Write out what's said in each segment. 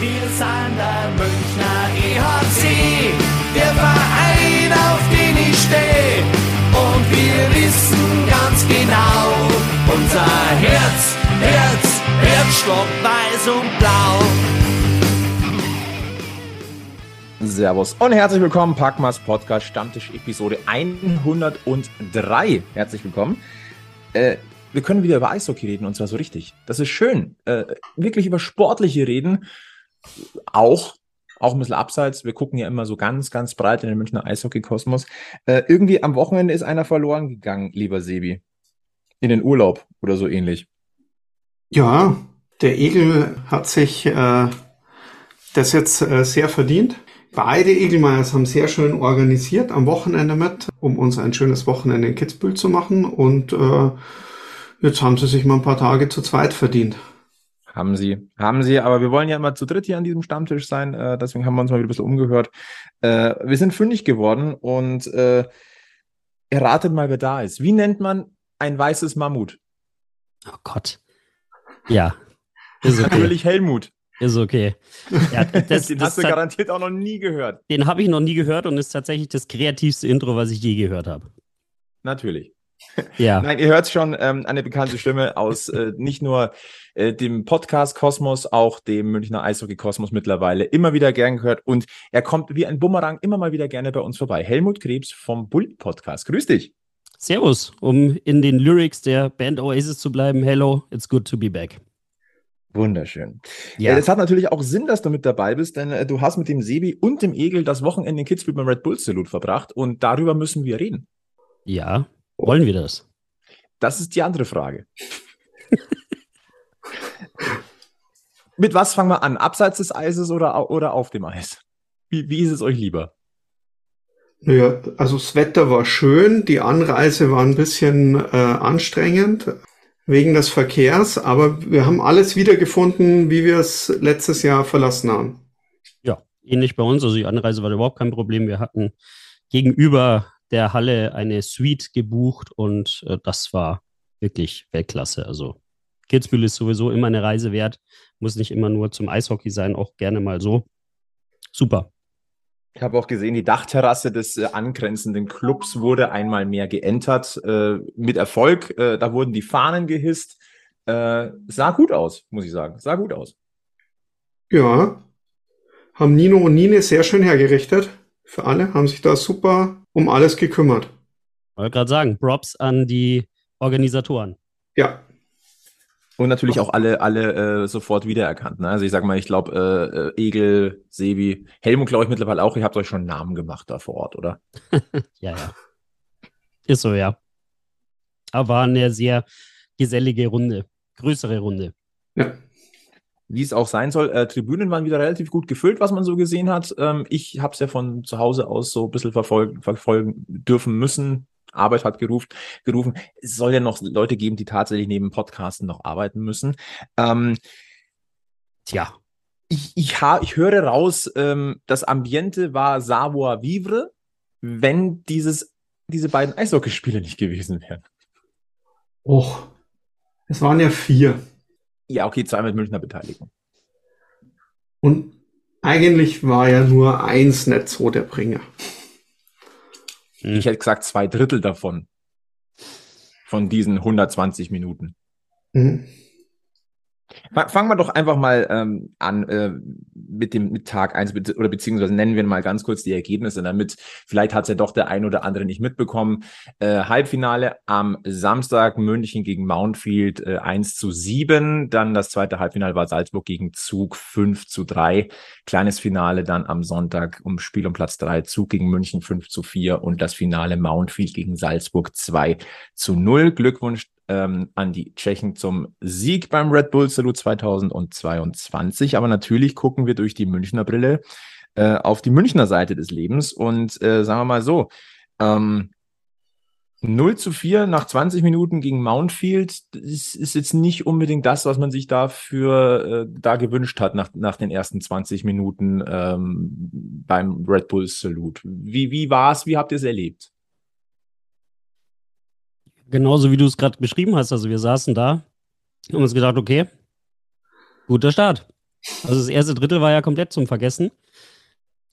Wir sind der Münchner EHC, der Verein, auf den ich stehe. Und wir wissen ganz genau, unser Herz, Herz, Herzstock, weiß und blau. Servus und herzlich willkommen, Packmas Podcast Stammtisch Episode 103. Herzlich willkommen. Äh, wir können wieder über Eishockey reden und zwar so richtig. Das ist schön. Äh, wirklich über sportliche reden. Auch, auch ein bisschen abseits. Wir gucken ja immer so ganz, ganz breit in den Münchner Eishockey-Kosmos. Äh, irgendwie am Wochenende ist einer verloren gegangen, lieber Sebi. In den Urlaub oder so ähnlich. Ja, der Egel hat sich äh, das jetzt äh, sehr verdient. Beide Egelmeiers haben sehr schön organisiert am Wochenende mit, um uns ein schönes Wochenende in Kitzbühel zu machen. Und äh, jetzt haben sie sich mal ein paar Tage zu zweit verdient. Haben sie, haben sie, aber wir wollen ja immer zu dritt hier an diesem Stammtisch sein, äh, deswegen haben wir uns mal wieder ein bisschen umgehört. Äh, wir sind fündig geworden und äh, erratet mal, wer da ist. Wie nennt man ein weißes Mammut? Oh Gott. Ja. Ist okay. Natürlich Helmut. Ist okay. Ja, das, den hast du garantiert auch noch nie gehört. Den habe ich noch nie gehört und ist tatsächlich das kreativste Intro, was ich je gehört habe. Natürlich. Ja. Nein, ihr hört schon ähm, eine bekannte Stimme aus äh, nicht nur äh, dem Podcast Kosmos, auch dem Münchner Eishockey Kosmos mittlerweile immer wieder gern gehört und er kommt wie ein Bumerang immer mal wieder gerne bei uns vorbei. Helmut Krebs vom Bull Podcast. Grüß dich. Servus, um in den Lyrics der Band Oasis zu bleiben. Hello, it's good to be back. Wunderschön. Ja. Es hat natürlich auch Sinn, dass du mit dabei bist, denn äh, du hast mit dem Sebi und dem Egel das Wochenende in Kitzbühel beim Red Bull Salute verbracht und darüber müssen wir reden. Ja, wollen wir das? Das ist die andere Frage. Mit was fangen wir an? Abseits des Eises oder, oder auf dem Eis? Wie, wie ist es euch lieber? Naja, also das Wetter war schön, die Anreise war ein bisschen äh, anstrengend wegen des Verkehrs, aber wir haben alles wiedergefunden, wie wir es letztes Jahr verlassen haben. Ja, ähnlich bei uns. Also die Anreise war überhaupt kein Problem. Wir hatten gegenüber der Halle eine Suite gebucht und äh, das war wirklich Weltklasse. Also Kitzbühel ist sowieso immer eine Reise wert. Muss nicht immer nur zum Eishockey sein, auch gerne mal so. Super. Ich habe auch gesehen, die Dachterrasse des äh, angrenzenden Clubs wurde einmal mehr geentert, äh, mit Erfolg. Äh, da wurden die Fahnen gehisst. Äh, sah gut aus, muss ich sagen. Sah gut aus. Ja, haben Nino und Nine sehr schön hergerichtet. Für alle, haben sich da super um alles gekümmert. Ich wollte gerade sagen, Props an die Organisatoren. Ja, und natürlich auch alle, alle äh, sofort wiedererkannt. Ne? Also ich sag mal, ich glaube, äh, äh, Egel, Sebi, Helmut, glaube ich mittlerweile auch. Ihr habt euch schon Namen gemacht da vor Ort, oder? ja, ja. Ist so, ja. Aber war eine sehr gesellige Runde, größere Runde. Ja. Wie es auch sein soll, äh, Tribünen waren wieder relativ gut gefüllt, was man so gesehen hat. Ähm, ich habe es ja von zu Hause aus so ein bisschen verfolgen, verfolgen dürfen müssen, Arbeit hat gerufen, gerufen. Es soll ja noch Leute geben, die tatsächlich neben Podcasten noch arbeiten müssen. Ähm, tja, ich, ich, ha, ich höre raus, ähm, das Ambiente war savoir vivre, wenn dieses, diese beiden Eishockeyspiele nicht gewesen wären. Och, es waren ja vier. Ja, okay, zwei mit Münchner Beteiligung. Und eigentlich war ja nur eins nicht so der Bringer. Ich hätte gesagt, zwei Drittel davon. Von diesen 120 Minuten. Mhm. Fangen wir doch einfach mal ähm, an äh, mit dem mit Tag eins oder beziehungsweise nennen wir mal ganz kurz die Ergebnisse, damit vielleicht hat es ja doch der ein oder andere nicht mitbekommen. Äh, Halbfinale am Samstag München gegen Mountfield äh, 1 zu 7. Dann das zweite Halbfinale war Salzburg gegen Zug 5 zu 3. Kleines Finale dann am Sonntag um Spiel um Platz 3, Zug gegen München 5 zu 4 und das Finale Mountfield gegen Salzburg 2 zu 0. Glückwunsch ähm, an die Tschechen zum Sieg beim Red Bull Salute 2022. Aber natürlich gucken wir durch die Münchner Brille äh, auf die Münchner Seite des Lebens und äh, sagen wir mal so, ähm, 0 zu 4 nach 20 Minuten gegen Mountfield ist, ist jetzt nicht unbedingt das, was man sich dafür äh, da gewünscht hat nach, nach den ersten 20 Minuten ähm, beim Red Bull Salute. Wie, wie war es? Wie habt ihr es erlebt? Genauso wie du es gerade beschrieben hast. Also wir saßen da, haben uns gedacht, okay, guter Start. Also das erste Drittel war ja komplett zum Vergessen.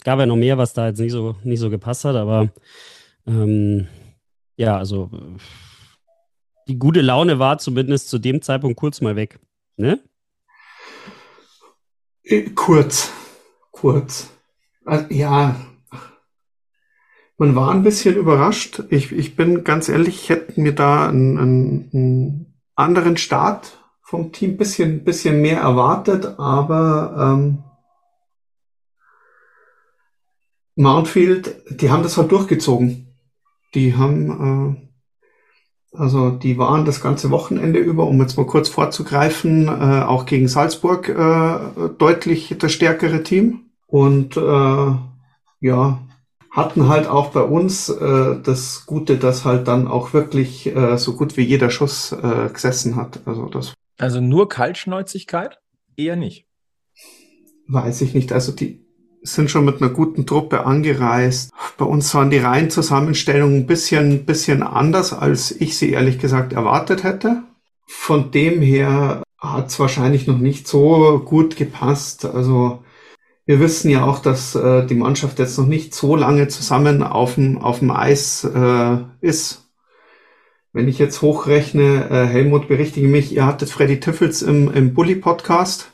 Gab ja noch mehr, was da jetzt nicht so, nicht so gepasst hat, aber ähm, ja, also die gute Laune war zumindest zu dem Zeitpunkt kurz mal weg. Ne? Äh, kurz, kurz. Also, ja, man war ein bisschen überrascht. Ich, ich bin ganz ehrlich, ich hätte mir da einen, einen, einen anderen Start vom Team bisschen, bisschen mehr erwartet, aber ähm, Mountfield, die haben das halt durchgezogen. Die haben, äh, also die waren das ganze Wochenende über, um jetzt mal kurz vorzugreifen, äh, auch gegen Salzburg äh, deutlich das stärkere Team. Und äh, ja, hatten halt auch bei uns äh, das Gute, dass halt dann auch wirklich äh, so gut wie jeder Schuss äh, gesessen hat. Also das. Also nur Kaltschnäuzigkeit? Eher nicht. Weiß ich nicht. Also die sind schon mit einer guten Truppe angereist. Bei uns waren die Reihenzusammenstellungen ein bisschen, bisschen anders, als ich sie ehrlich gesagt erwartet hätte. Von dem her hat es wahrscheinlich noch nicht so gut gepasst. Also wir wissen ja auch, dass äh, die Mannschaft jetzt noch nicht so lange zusammen auf dem, auf dem Eis äh, ist. Wenn ich jetzt hochrechne, äh, Helmut, berichtige mich, ihr hattet Freddy Tiffels im, im Bully-Podcast.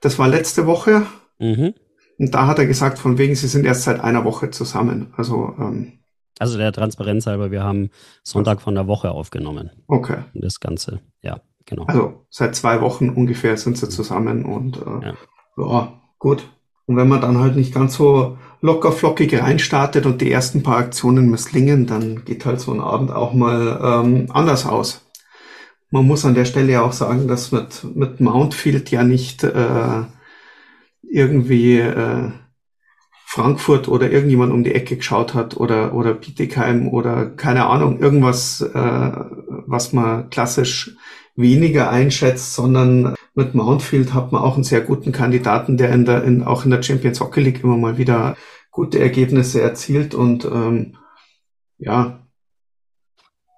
Das war letzte Woche. Mhm. Und da hat er gesagt, von wegen, sie sind erst seit einer Woche zusammen. Also, ähm, also der Transparenz halber, wir haben Sonntag von der Woche aufgenommen. Okay. Das Ganze, ja, genau. Also seit zwei Wochen ungefähr sind sie zusammen und äh, ja. ja, gut. Und wenn man dann halt nicht ganz so locker flockig reinstartet und die ersten paar Aktionen misslingen, dann geht halt so ein Abend auch mal ähm, anders aus. Man muss an der Stelle auch sagen, dass mit, mit Mountfield ja nicht äh, irgendwie äh, Frankfurt oder irgendjemand um die Ecke geschaut hat oder, oder Bietigheim oder keine Ahnung, irgendwas, äh, was man klassisch weniger einschätzt, sondern mit Mountfield hat man auch einen sehr guten Kandidaten, der in der, in, auch in der Champions Hockey League immer mal wieder gute Ergebnisse erzielt und ähm, ja.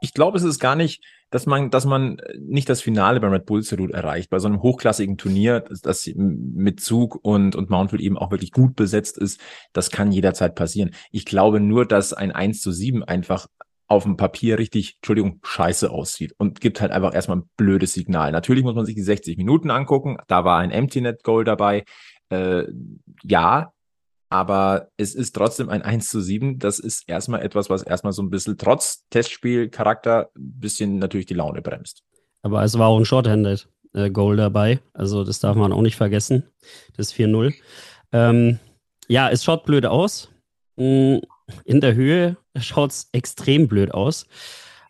Ich glaube, es ist gar nicht, dass man, dass man nicht das Finale beim Red Bull Salute erreicht, bei so einem hochklassigen Turnier, das, das mit Zug und, und Mountfield eben auch wirklich gut besetzt ist, das kann jederzeit passieren. Ich glaube nur, dass ein 1 zu 7 einfach auf dem Papier richtig, Entschuldigung, scheiße aussieht und gibt halt einfach erstmal ein blödes Signal. Natürlich muss man sich die 60 Minuten angucken. Da war ein Empty Net Goal dabei. Äh, ja, aber es ist trotzdem ein 1 zu 7. Das ist erstmal etwas, was erstmal so ein bisschen trotz Testspielcharakter ein bisschen natürlich die Laune bremst. Aber es war auch ein Shorthanded äh, Goal dabei. Also das darf man auch nicht vergessen. Das 4-0. Ähm, ja, es schaut blöd aus. In der Höhe schaut es extrem blöd aus.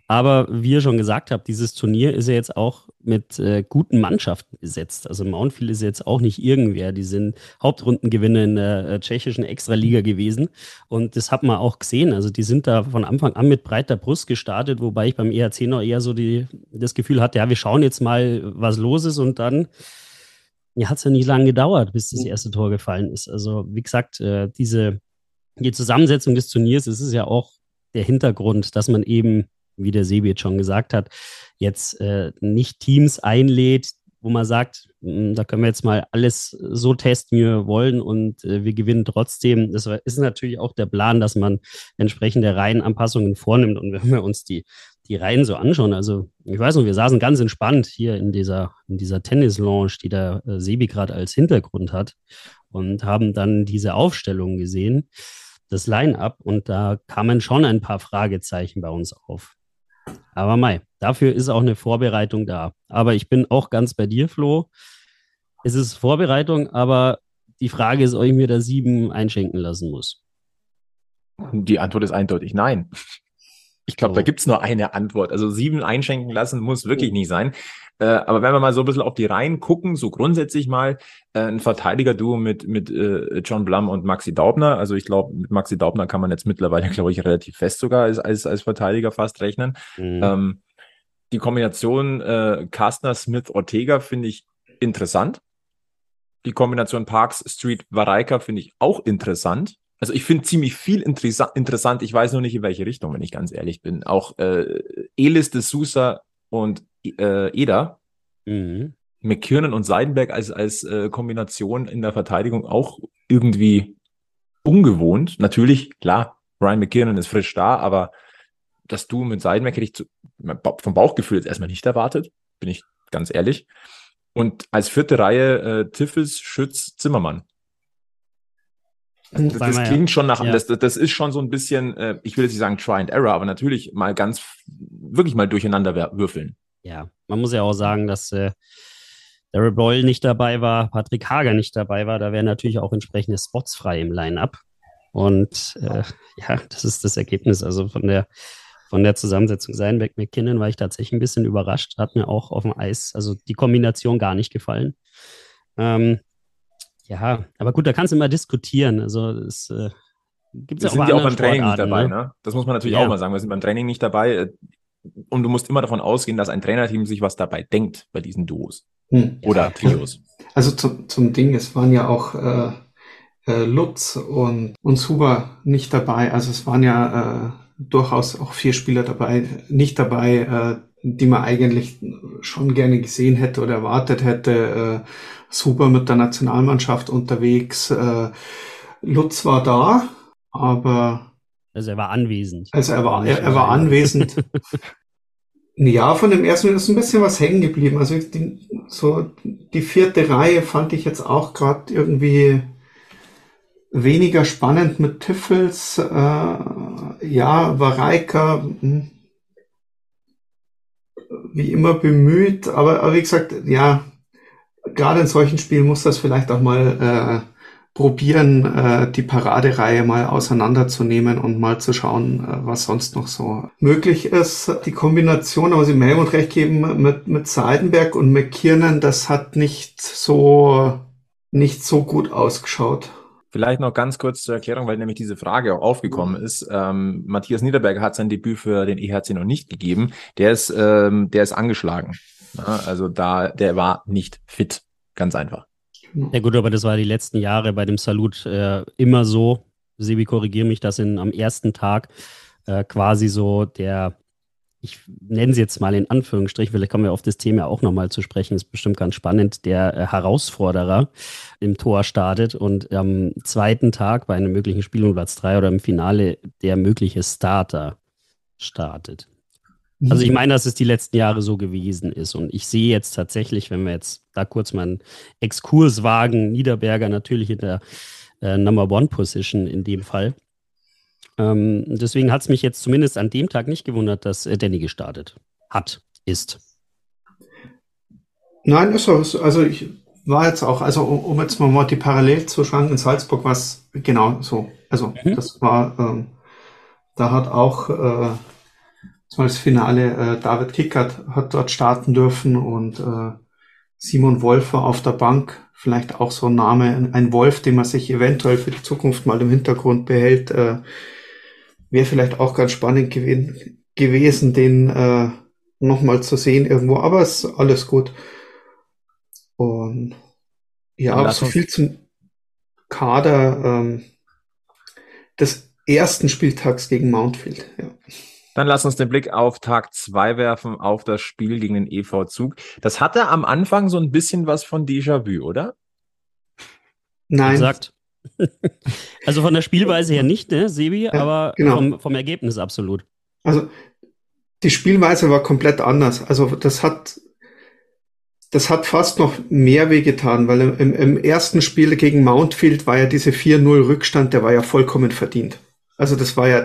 Aber wie ihr schon gesagt habt, dieses Turnier ist ja jetzt auch mit äh, guten Mannschaften besetzt. Also Mountfield ist jetzt auch nicht irgendwer. Die sind Hauptrundengewinner in der äh, tschechischen Extraliga gewesen. Und das hat man auch gesehen. Also die sind da von Anfang an mit breiter Brust gestartet, wobei ich beim ERC noch eher so die, das Gefühl hatte, ja, wir schauen jetzt mal, was los ist. Und dann ja, hat es ja nicht lange gedauert, bis das erste Tor gefallen ist. Also wie gesagt, äh, diese die Zusammensetzung des Turniers ist es ja auch der Hintergrund, dass man eben, wie der Sebi jetzt schon gesagt hat, jetzt äh, nicht Teams einlädt, wo man sagt, hm, da können wir jetzt mal alles so testen, wie wir wollen und äh, wir gewinnen trotzdem. Das ist natürlich auch der Plan, dass man entsprechende Reihenanpassungen vornimmt. Und wenn wir uns die, die Reihen so anschauen, also ich weiß noch, wir saßen ganz entspannt hier in dieser, in dieser Tennis-Lounge, die der äh, Sebi gerade als Hintergrund hat und haben dann diese Aufstellung gesehen das Line-up und da kamen schon ein paar Fragezeichen bei uns auf. Aber Mai, dafür ist auch eine Vorbereitung da. Aber ich bin auch ganz bei dir, Flo. Es ist Vorbereitung, aber die Frage ist, ob ich mir da sieben einschenken lassen muss. Die Antwort ist eindeutig nein. Ich glaube, oh. da gibt es nur eine Antwort. Also sieben einschenken lassen muss wirklich oh. nicht sein. Äh, aber wenn wir mal so ein bisschen auf die Reihen gucken, so grundsätzlich mal äh, ein Verteidiger-Duo mit, mit äh, John Blum und Maxi Daubner. Also ich glaube, mit Maxi Daubner kann man jetzt mittlerweile, glaube ich, relativ fest sogar als, als, als Verteidiger fast rechnen. Mhm. Ähm, die Kombination äh, Kastner, Smith, Ortega finde ich interessant. Die Kombination Parks, Street, Vareika finde ich auch interessant. Also ich finde ziemlich viel interessant. Ich weiß nur nicht, in welche Richtung, wenn ich ganz ehrlich bin. Auch äh, Elis de Sousa und äh, Eder. Mhm. McKiernan und Seidenberg als, als äh, Kombination in der Verteidigung auch irgendwie ungewohnt. Natürlich, klar, Ryan McKiernan ist frisch da, aber dass du mit Seidenberg hätte ich zu, vom Bauchgefühl jetzt erstmal nicht erwartet, bin ich ganz ehrlich. Und als vierte Reihe äh, Tiffels, Schütz, Zimmermann. Also das, das klingt schon nach, ja. das, das ist schon so ein bisschen, äh, ich will jetzt nicht sagen Try and Error, aber natürlich mal ganz, wirklich mal durcheinander würfeln. Ja, man muss ja auch sagen, dass äh, Daryl Boyle nicht dabei war, Patrick Hager nicht dabei war, da wären natürlich auch entsprechende Spots frei im Line-Up. Und äh, ja, das ist das Ergebnis. Also von der von der Zusammensetzung Seinbeck McKinnon war ich tatsächlich ein bisschen überrascht. Hat mir auch auf dem Eis, also die Kombination gar nicht gefallen. Ähm, ja, aber gut, da kannst du immer diskutieren. Also es äh, gibt ja auch, sind ja auch beim Training nicht dabei, ne? ne? Das muss man natürlich ja. auch mal sagen. Wir sind beim Training nicht dabei. Äh, und du musst immer davon ausgehen, dass ein Trainerteam sich was dabei denkt bei diesen Duos hm. oder Trios. Also zum, zum Ding, es waren ja auch äh, äh, Lutz und, und Suba nicht dabei. Also es waren ja äh, durchaus auch vier Spieler dabei, nicht dabei, äh, die man eigentlich schon gerne gesehen hätte oder erwartet hätte. Äh, super mit der Nationalmannschaft unterwegs. Äh, Lutz war da, aber. Also er war anwesend. Also er war, er, er war anwesend. ja, von dem ersten ist ein bisschen was hängen geblieben. Also die, so die vierte Reihe fand ich jetzt auch gerade irgendwie weniger spannend mit Tiffels. Äh, ja, Vareika hm, wie immer bemüht, aber, aber wie gesagt, ja, gerade in solchen Spielen muss das vielleicht auch mal äh, probieren, äh, die Paradereihe mal auseinanderzunehmen und mal zu schauen, äh, was sonst noch so möglich ist. Die Kombination, aber Sie mir Helmut recht geben, mit, mit Seidenberg und McKiernan, das hat nicht so, nicht so gut ausgeschaut. Vielleicht noch ganz kurz zur Erklärung, weil nämlich diese Frage auch aufgekommen ist. Ähm, Matthias Niederberger hat sein Debüt für den EHC noch nicht gegeben. Der ist, ähm, der ist angeschlagen. Ja, also da, der war nicht fit. Ganz einfach. Ja gut, aber das war die letzten Jahre bei dem Salut äh, immer so. Sebi, korrigiere mich, dass in, am ersten Tag äh, quasi so der, ich nenne sie jetzt mal in Anführungsstrich, vielleicht kommen wir auf das Thema auch nochmal zu sprechen, ist bestimmt ganz spannend, der äh, Herausforderer im Tor startet und am zweiten Tag bei einem möglichen Spiel um Platz 3 oder im Finale der mögliche Starter startet. Also ich meine, dass es die letzten Jahre so gewesen ist. Und ich sehe jetzt tatsächlich, wenn wir jetzt da kurz mal einen Exkurs wagen, Niederberger natürlich in der äh, Number One Position in dem Fall. Ähm, deswegen hat es mich jetzt zumindest an dem Tag nicht gewundert, dass äh, Danny gestartet hat, ist. Nein, ist so. Also ich war jetzt auch, also um, jetzt mal die Parallel zu schauen, in Salzburg war es genau so. Also mhm. das war, ähm, da hat auch äh, das Finale, äh, David Kickert hat dort starten dürfen und äh, Simon Wolfer auf der Bank, vielleicht auch so ein Name, ein Wolf, den man sich eventuell für die Zukunft mal im Hintergrund behält, äh, wäre vielleicht auch ganz spannend gewesen, gewesen den äh, nochmal zu sehen irgendwo, aber es ist alles gut. Und ja, so viel zum Kader ähm, des ersten Spieltags gegen Mountfield. Ja. Dann lass uns den Blick auf Tag zwei werfen, auf das Spiel gegen den EV Zug. Das hatte am Anfang so ein bisschen was von Déjà-vu, oder? Nein. Exakt. Also von der Spielweise her nicht, ne, Sebi, ja, aber genau. vom, vom Ergebnis absolut. Also die Spielweise war komplett anders. Also das hat das hat fast noch mehr wehgetan, weil im, im ersten Spiel gegen Mountfield war ja diese 4-0 Rückstand, der war ja vollkommen verdient. Also das war ja,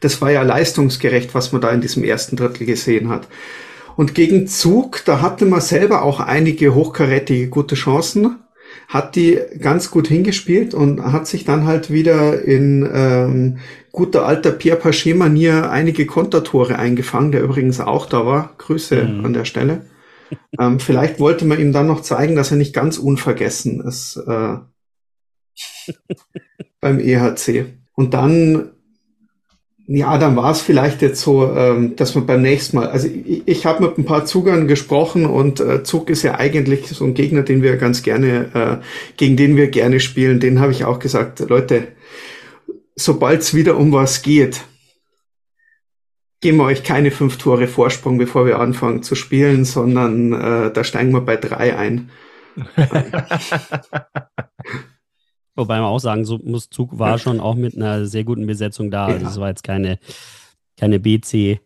das war ja leistungsgerecht, was man da in diesem ersten Drittel gesehen hat. Und gegen Zug, da hatte man selber auch einige hochkarätige gute Chancen, hat die ganz gut hingespielt und hat sich dann halt wieder in ähm, guter alter Pierre Paché-Manier einige Kontertore eingefangen, der übrigens auch da war. Grüße mhm. an der Stelle. ähm, vielleicht wollte man ihm dann noch zeigen, dass er nicht ganz unvergessen ist äh, beim EHC. Und dann, ja, dann war es vielleicht jetzt so, ähm, dass man beim nächsten Mal, also ich, ich habe mit ein paar Zugern gesprochen und äh, Zug ist ja eigentlich so ein Gegner, den wir ganz gerne, äh, gegen den wir gerne spielen. Den habe ich auch gesagt, Leute, sobald es wieder um was geht, geben wir euch keine fünf Tore Vorsprung, bevor wir anfangen zu spielen, sondern äh, da steigen wir bei drei ein. Wobei man auch sagen so muss, Zug war schon auch mit einer sehr guten Besetzung da. Also es war jetzt keine, keine BC,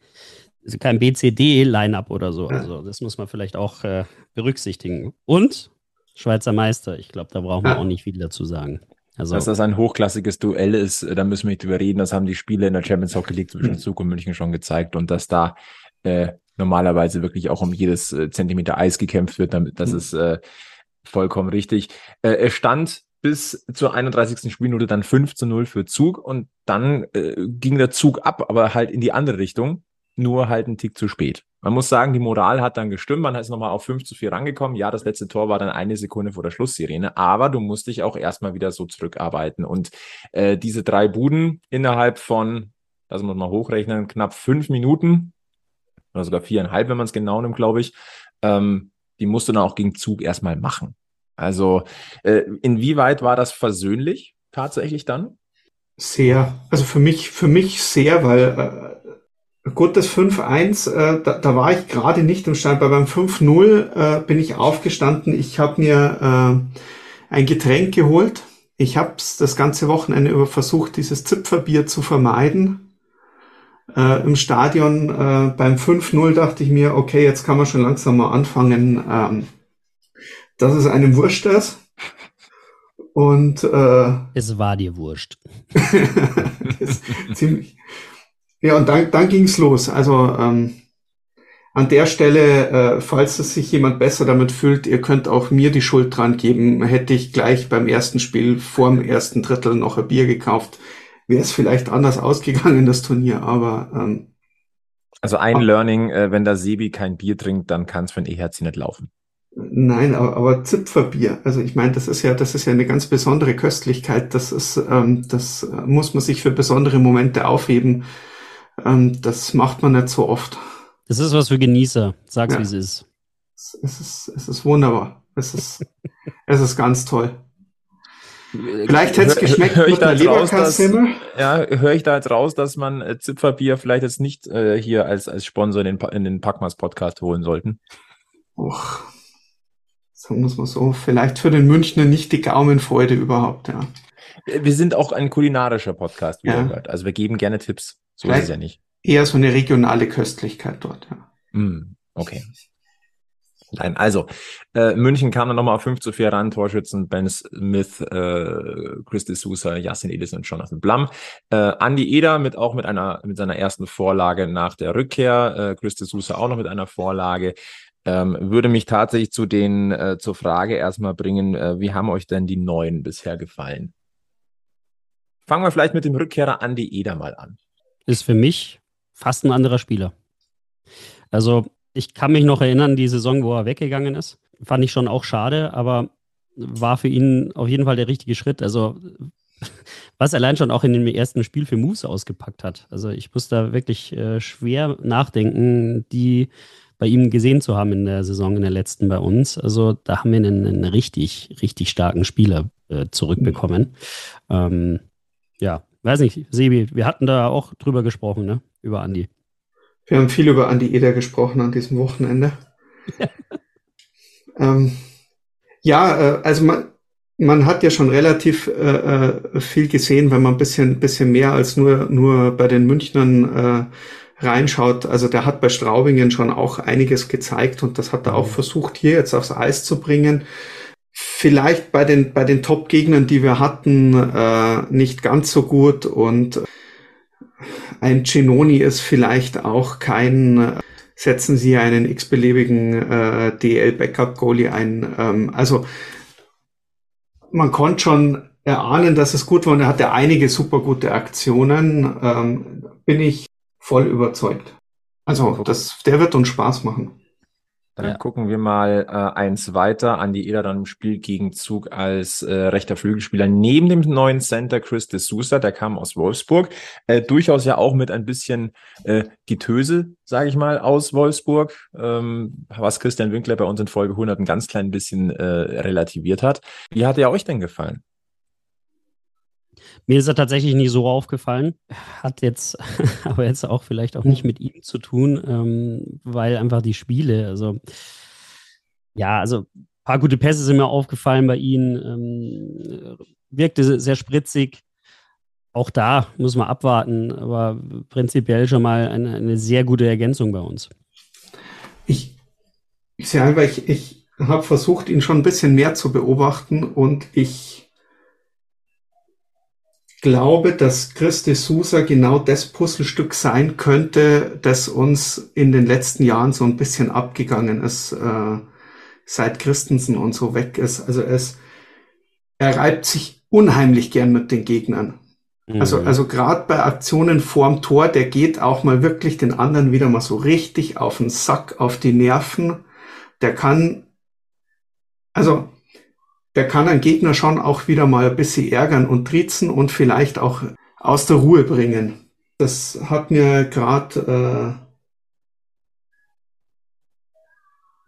also kein BCD-Line-Up oder so. Also das muss man vielleicht auch äh, berücksichtigen. Und Schweizer Meister, ich glaube, da brauchen wir auch nicht viel dazu sagen. Also, Dass das ein hochklassiges Duell ist, da müssen wir nicht drüber reden. Das haben die Spiele in der Champions Hockey League zwischen mhm. Zug und München schon gezeigt. Und dass da äh, normalerweise wirklich auch um jedes äh, Zentimeter Eis gekämpft wird, damit, das mhm. ist äh, vollkommen richtig. Äh, es stand bis zur 31. Spielminute dann 5 zu 0 für Zug und dann äh, ging der Zug ab, aber halt in die andere Richtung, nur halt einen Tick zu spät. Man muss sagen, die Moral hat dann gestimmt, man ist nochmal auf 5 zu 4 rangekommen. Ja, das letzte Tor war dann eine Sekunde vor der Schlusssirene, aber du musst dich auch erstmal wieder so zurückarbeiten. Und äh, diese drei Buden innerhalb von, lassen wir mal hochrechnen, knapp fünf Minuten, oder sogar viereinhalb, wenn man es genau nimmt, glaube ich, ähm, die musst du dann auch gegen Zug erstmal machen. Also äh, inwieweit war das versöhnlich tatsächlich dann? Sehr. Also für mich, für mich sehr, weil äh, gut, das 5-1, äh, da, da war ich gerade nicht im Stand. Bei beim 5-0 äh, bin ich aufgestanden. Ich habe mir äh, ein Getränk geholt. Ich habe das ganze Wochenende über versucht, dieses Zipferbier zu vermeiden. Äh, Im Stadion äh, beim 5-0 dachte ich mir, okay, jetzt kann man schon langsam mal anfangen, ähm, dass es einem wurscht ist. Und äh, es war dir wurscht. ziemlich. Ja, und dann, dann ging's los. Also ähm, an der Stelle, äh, falls es sich jemand besser damit fühlt, ihr könnt auch mir die Schuld dran geben. Hätte ich gleich beim ersten Spiel vor dem ersten Drittel noch ein Bier gekauft, wäre es vielleicht anders ausgegangen, das Turnier. Aber ähm, also ein Learning, äh, wenn der Sebi kein Bier trinkt, dann kann es für ein E-Herz nicht laufen. Nein, aber, aber Zipferbier. Also ich meine, das ist ja, das ist ja eine ganz besondere Köstlichkeit. Das ist, ähm, das muss man sich für besondere Momente aufheben. Ähm, das macht man nicht so oft. Das ist was für Genießer. Sag's, ja. wie es ist. Es ist, es ist wunderbar. Es ist, es ist ganz toll. Vielleicht hätte es geschmeckt hör, hör mit einer raus, dass, Ja, höre ich da jetzt raus, dass man äh, Zipferbier vielleicht jetzt nicht äh, hier als, als Sponsor in den, in den Packmas Podcast holen sollten? Och, sagen wir es mal so, vielleicht für den Münchner nicht die Gaumenfreude überhaupt, ja. Wir sind auch ein kulinarischer Podcast, wie ja. ihr hört. Also wir geben gerne Tipps. So vielleicht ist es ja nicht. Eher so eine regionale Köstlichkeit dort, ja. Mm, okay. Nein, also äh, München kam dann nochmal auf 5 zu 4 ran, Torschützen Ben Smith, äh, Chris de Sousa, Yassin Edis und Jonathan Blum. Äh, Andy Eder mit auch mit einer mit seiner ersten Vorlage nach der Rückkehr, äh, Chris de Sousa auch noch mit einer Vorlage. Ähm, würde mich tatsächlich zu den, äh, zur Frage erstmal bringen, äh, wie haben euch denn die neuen bisher gefallen? Fangen wir vielleicht mit dem Rückkehrer Andi Eder mal an. Ist für mich fast ein anderer Spieler. Also ich kann mich noch erinnern, die Saison, wo er weggegangen ist. Fand ich schon auch schade, aber war für ihn auf jeden Fall der richtige Schritt. Also was allein schon auch in dem ersten Spiel für Moose ausgepackt hat. Also ich muss da wirklich äh, schwer nachdenken, die bei ihm gesehen zu haben in der Saison, in der letzten bei uns. Also da haben wir einen, einen richtig, richtig starken Spieler äh, zurückbekommen. Ähm, ja, weiß nicht, Sebi, wir hatten da auch drüber gesprochen, ne? Über Andi. Wir haben viel über Andi Eder gesprochen an diesem Wochenende. ähm, ja, äh, also man, man hat ja schon relativ äh, äh, viel gesehen, wenn man ein bisschen, bisschen mehr als nur, nur bei den Münchnern äh, reinschaut, also der hat bei Straubingen schon auch einiges gezeigt und das hat er auch mhm. versucht, hier jetzt aufs Eis zu bringen. Vielleicht bei den, bei den Top-Gegnern, die wir hatten, äh, nicht ganz so gut und ein Genoni ist vielleicht auch kein, äh, setzen Sie einen x-beliebigen äh, DL-Backup-Goalie ein. Ähm, also man konnte schon erahnen, dass es gut war und er hatte einige super gute Aktionen. Ähm, bin ich voll überzeugt. Also, das, der wird uns Spaß machen. Dann ja. gucken wir mal äh, eins weiter. Andi Eder dann im Spielgegenzug als äh, rechter Flügelspieler neben dem neuen Center Chris de Sousa, der kam aus Wolfsburg. Äh, durchaus ja auch mit ein bisschen äh, Getöse, sage ich mal, aus Wolfsburg, ähm, was Christian Winkler bei uns in Folge 100 ein ganz klein bisschen äh, relativiert hat. Wie hat er euch denn gefallen? Mir ist er tatsächlich nie so aufgefallen. Hat jetzt aber jetzt auch vielleicht auch nicht mit ihm zu tun, ähm, weil einfach die Spiele, also ja, also ein paar gute Pässe sind mir aufgefallen bei ihm. Ähm, wirkte sehr spritzig. Auch da muss man abwarten, aber prinzipiell schon mal eine, eine sehr gute Ergänzung bei uns. Ich, ich sehe einfach, ich, ich habe versucht, ihn schon ein bisschen mehr zu beobachten und ich glaube, dass Christi Sousa genau das Puzzlestück sein könnte, das uns in den letzten Jahren so ein bisschen abgegangen ist, äh, seit Christensen und so weg ist. Also es, er reibt sich unheimlich gern mit den Gegnern. Also, mhm. also gerade bei Aktionen vorm Tor, der geht auch mal wirklich den anderen wieder mal so richtig auf den Sack, auf die Nerven. Der kann, also der kann einen Gegner schon auch wieder mal ein bisschen ärgern und trizen und vielleicht auch aus der Ruhe bringen. Das hat mir gerade,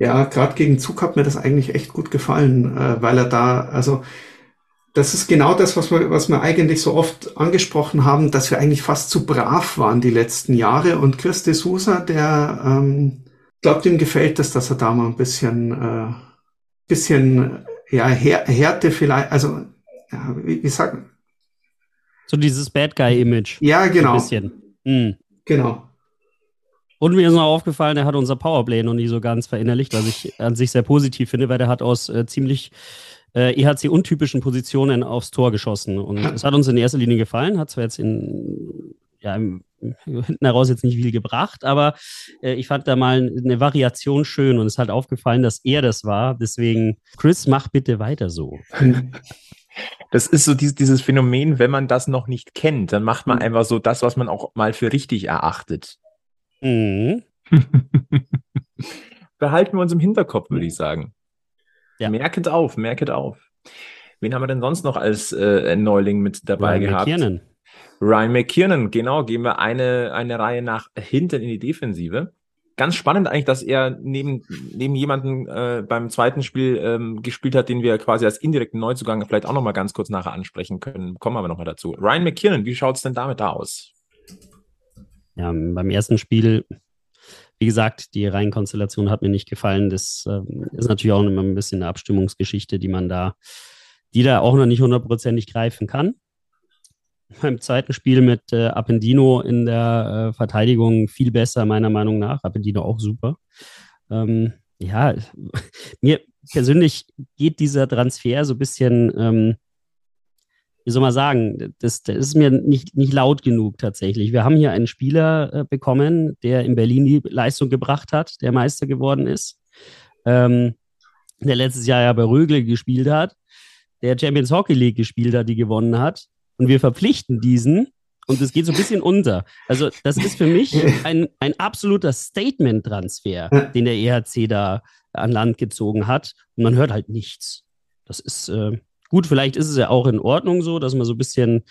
äh, ja, gerade gegen Zug hat mir das eigentlich echt gut gefallen, äh, weil er da, also das ist genau das, was wir, was wir eigentlich so oft angesprochen haben, dass wir eigentlich fast zu brav waren die letzten Jahre. Und Chris de Sousa, der ähm, glaubt, ihm gefällt es, dass er da mal ein bisschen, äh, bisschen ja, Här Härte vielleicht, also, ja, wie, wie sagen. So dieses Bad Guy-Image. Ja, genau. Ein bisschen. Mhm. Genau. Und mir ist noch aufgefallen, er hat unser Powerplay noch nie so ganz verinnerlicht, was ich an sich sehr positiv finde, weil der hat aus äh, ziemlich äh, EHC-untypischen Positionen aufs Tor geschossen. Und es hat uns in erster Linie gefallen, hat zwar jetzt in, ja, hinten heraus jetzt nicht viel gebracht, aber äh, ich fand da mal eine Variation schön und es hat aufgefallen, dass er das war. Deswegen, Chris, mach bitte weiter so. Das ist so dieses, Phänomen, wenn man das noch nicht kennt, dann macht man mhm. einfach so das, was man auch mal für richtig erachtet. Mhm. Behalten wir uns im Hinterkopf, würde ich sagen. Ja. Merket auf, merket auf. Wen haben wir denn sonst noch als äh, Neuling mit dabei Ryan gehabt? McKiernan. Ryan McKiernan, genau, gehen wir eine, eine Reihe nach hinten in die Defensive. Ganz spannend eigentlich, dass er neben, neben jemanden äh, beim zweiten Spiel ähm, gespielt hat, den wir quasi als indirekten Neuzugang vielleicht auch nochmal ganz kurz nachher ansprechen können. Kommen wir nochmal dazu. Ryan McKiernan, wie schaut es denn damit da aus? Ja, beim ersten Spiel, wie gesagt, die Reihenkonstellation hat mir nicht gefallen. Das äh, ist natürlich auch immer ein bisschen eine Abstimmungsgeschichte, die man da, die da auch noch nicht hundertprozentig greifen kann beim zweiten Spiel mit äh, Appendino in der äh, Verteidigung viel besser, meiner Meinung nach. Appendino auch super. Ähm, ja, mir persönlich geht dieser Transfer so ein bisschen, ähm, wie soll man sagen, das, das ist mir nicht, nicht laut genug tatsächlich. Wir haben hier einen Spieler äh, bekommen, der in Berlin die Leistung gebracht hat, der Meister geworden ist, ähm, der letztes Jahr ja bei Rögle gespielt hat, der Champions Hockey League gespielt hat, die gewonnen hat und wir verpflichten diesen und es geht so ein bisschen unter. Also das ist für mich ein, ein absoluter Statement-Transfer, den der EHC da an Land gezogen hat und man hört halt nichts. Das ist äh, gut, vielleicht ist es ja auch in Ordnung so, dass man so ein bisschen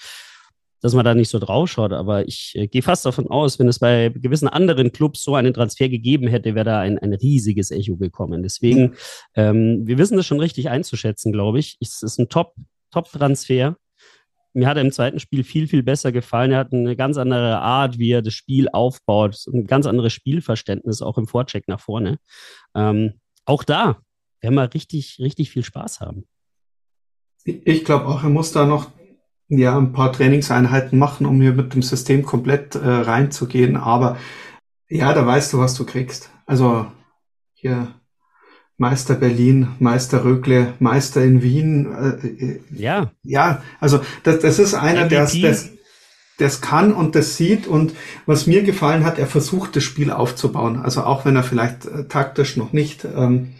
dass man da nicht so drauf schaut. Aber ich äh, gehe fast davon aus, wenn es bei gewissen anderen Clubs so einen Transfer gegeben hätte, wäre da ein, ein riesiges Echo gekommen. Deswegen, ähm, wir wissen das schon richtig einzuschätzen, glaube ich. Es ist ein Top, Top-Transfer mir hat er im zweiten Spiel viel, viel besser gefallen. Er hat eine ganz andere Art, wie er das Spiel aufbaut, ein ganz anderes Spielverständnis, auch im Vorcheck nach vorne. Ähm, auch da werden wir richtig, richtig viel Spaß haben. Ich glaube auch, er muss da noch ja, ein paar Trainingseinheiten machen, um hier mit dem System komplett äh, reinzugehen. Aber ja, da weißt du, was du kriegst. Also hier Meister Berlin, Meister Rögle, Meister in Wien. Äh, äh ja. Ja, also das, das ist einer, der es kann und das sieht. Und was mir gefallen hat, er versucht, das Spiel aufzubauen. Also auch wenn er vielleicht äh, taktisch noch nicht. Ähm,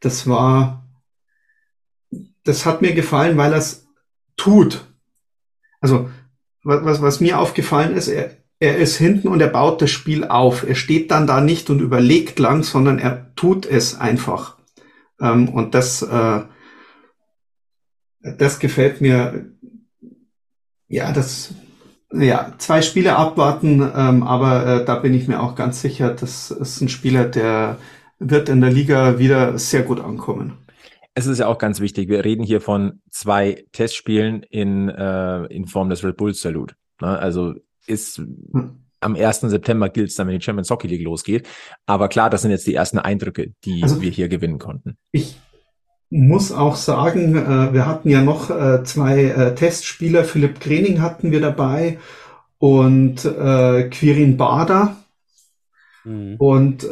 das war, das hat mir gefallen, weil er es tut. Also was, was mir aufgefallen ist, er, er ist hinten und er baut das Spiel auf. Er steht dann da nicht und überlegt lang, sondern er tut es einfach. Ähm, und das, äh, das gefällt mir. Ja, das, ja, zwei Spiele abwarten, ähm, aber äh, da bin ich mir auch ganz sicher, das ist ein Spieler, der wird in der Liga wieder sehr gut ankommen. es ist ja auch ganz wichtig, wir reden hier von zwei Testspielen in, äh, in Form des Red Bull Salute. Ne? Also ist hm. Am 1. September gilt es dann, wenn die Champions Hockey League losgeht. Aber klar, das sind jetzt die ersten Eindrücke, die also, wir hier gewinnen konnten. Ich muss auch sagen, äh, wir hatten ja noch äh, zwei äh, Testspieler. Philipp Grening hatten wir dabei und äh, Quirin Bader. Mhm. Und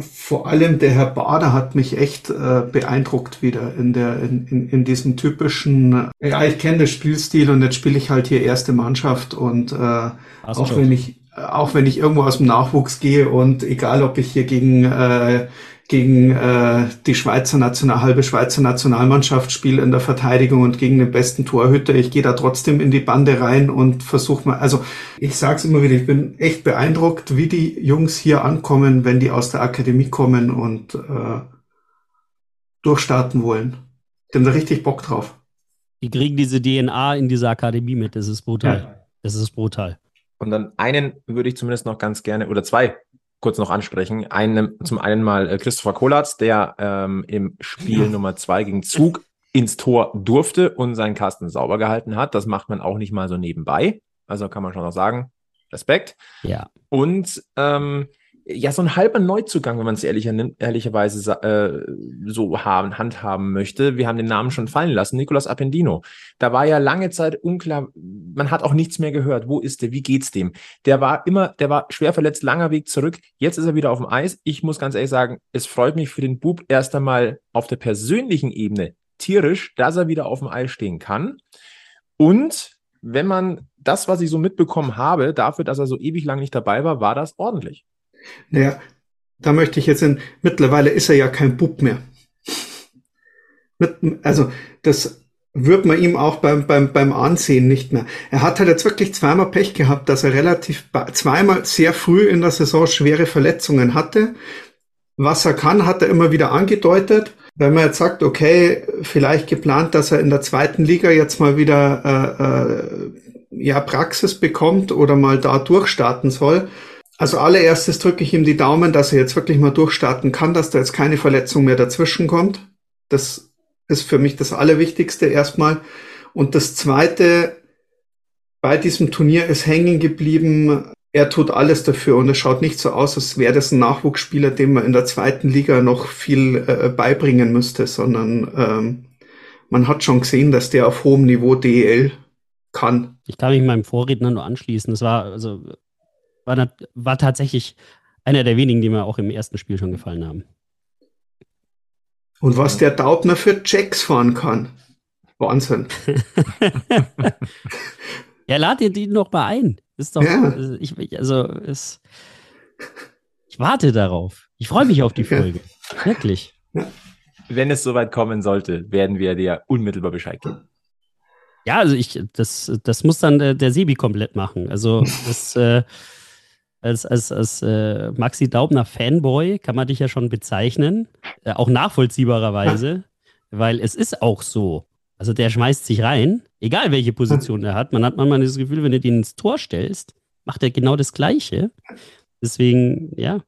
vor allem der Herr Bader hat mich echt äh, beeindruckt wieder in der in, in, in diesem typischen äh, ja ich kenne das Spielstil und jetzt spiele ich halt hier erste Mannschaft und äh, auch wenn ich auch wenn ich irgendwo aus dem Nachwuchs gehe und egal ob ich hier gegen äh, gegen äh, die Schweizer National, halbe Schweizer Nationalmannschaft spiele in der Verteidigung und gegen den besten Torhüter. Ich gehe da trotzdem in die Bande rein und versuche mal, also ich sage es immer wieder, ich bin echt beeindruckt, wie die Jungs hier ankommen, wenn die aus der Akademie kommen und äh, durchstarten wollen. Die haben da richtig Bock drauf. Die kriegen diese DNA in dieser Akademie mit, das ist brutal. Ja. Das ist brutal. Und dann einen würde ich zumindest noch ganz gerne, oder zwei kurz noch ansprechen. Einen, zum einen mal äh, Christopher Kolatz, der ähm, im Spiel ja. Nummer zwei gegen Zug ins Tor durfte und seinen Kasten sauber gehalten hat. Das macht man auch nicht mal so nebenbei. Also kann man schon noch sagen, Respekt. Ja. Und ähm, ja, so ein halber Neuzugang, wenn man es ehrlicher, ehrlicherweise äh, so haben, handhaben möchte. Wir haben den Namen schon fallen lassen, Nicolas Appendino. Da war ja lange Zeit unklar, man hat auch nichts mehr gehört. Wo ist der? Wie geht's dem? Der war immer, der war schwer verletzt, langer Weg zurück. Jetzt ist er wieder auf dem Eis. Ich muss ganz ehrlich sagen, es freut mich für den Bub erst einmal auf der persönlichen Ebene tierisch, dass er wieder auf dem Eis stehen kann. Und wenn man das, was ich so mitbekommen habe, dafür, dass er so ewig lang nicht dabei war, war das ordentlich. Naja, da möchte ich jetzt in, mittlerweile ist er ja kein Bub mehr. Mit, also, das wird man ihm auch beim, beim, beim Ansehen nicht mehr. Er hat halt jetzt wirklich zweimal Pech gehabt, dass er relativ, zweimal sehr früh in der Saison schwere Verletzungen hatte. Was er kann, hat er immer wieder angedeutet. Wenn man jetzt sagt, okay, vielleicht geplant, dass er in der zweiten Liga jetzt mal wieder äh, äh, ja Praxis bekommt oder mal da durchstarten soll, also allererstes drücke ich ihm die Daumen, dass er jetzt wirklich mal durchstarten kann, dass da jetzt keine Verletzung mehr dazwischen kommt. Das ist für mich das Allerwichtigste erstmal. Und das Zweite, bei diesem Turnier ist hängen geblieben, er tut alles dafür und es schaut nicht so aus, als wäre das ein Nachwuchsspieler, dem man in der zweiten Liga noch viel äh, beibringen müsste, sondern ähm, man hat schon gesehen, dass der auf hohem Niveau DEL kann. Ich kann mich meinem Vorredner nur anschließen. Es war also war, war tatsächlich einer der wenigen, die mir auch im ersten Spiel schon gefallen haben. Und was der Daubner für Checks fahren kann. Wahnsinn. ja, lad dir die noch mal ein. Ist doch, ja. ich, also, ist, ich warte darauf. Ich freue mich auf die Folge. Ja. Wirklich. Ja. Wenn es soweit kommen sollte, werden wir dir unmittelbar Bescheid geben. Ja, also ich, das, das muss dann der, der Sebi komplett machen. Also, das, äh, als, als, als äh, Maxi Daubner Fanboy kann man dich ja schon bezeichnen, äh, auch nachvollziehbarerweise, weil es ist auch so. Also der schmeißt sich rein, egal welche Position er hat. Man hat manchmal das Gefühl, wenn du den ins Tor stellst, macht er genau das Gleiche. Deswegen, ja.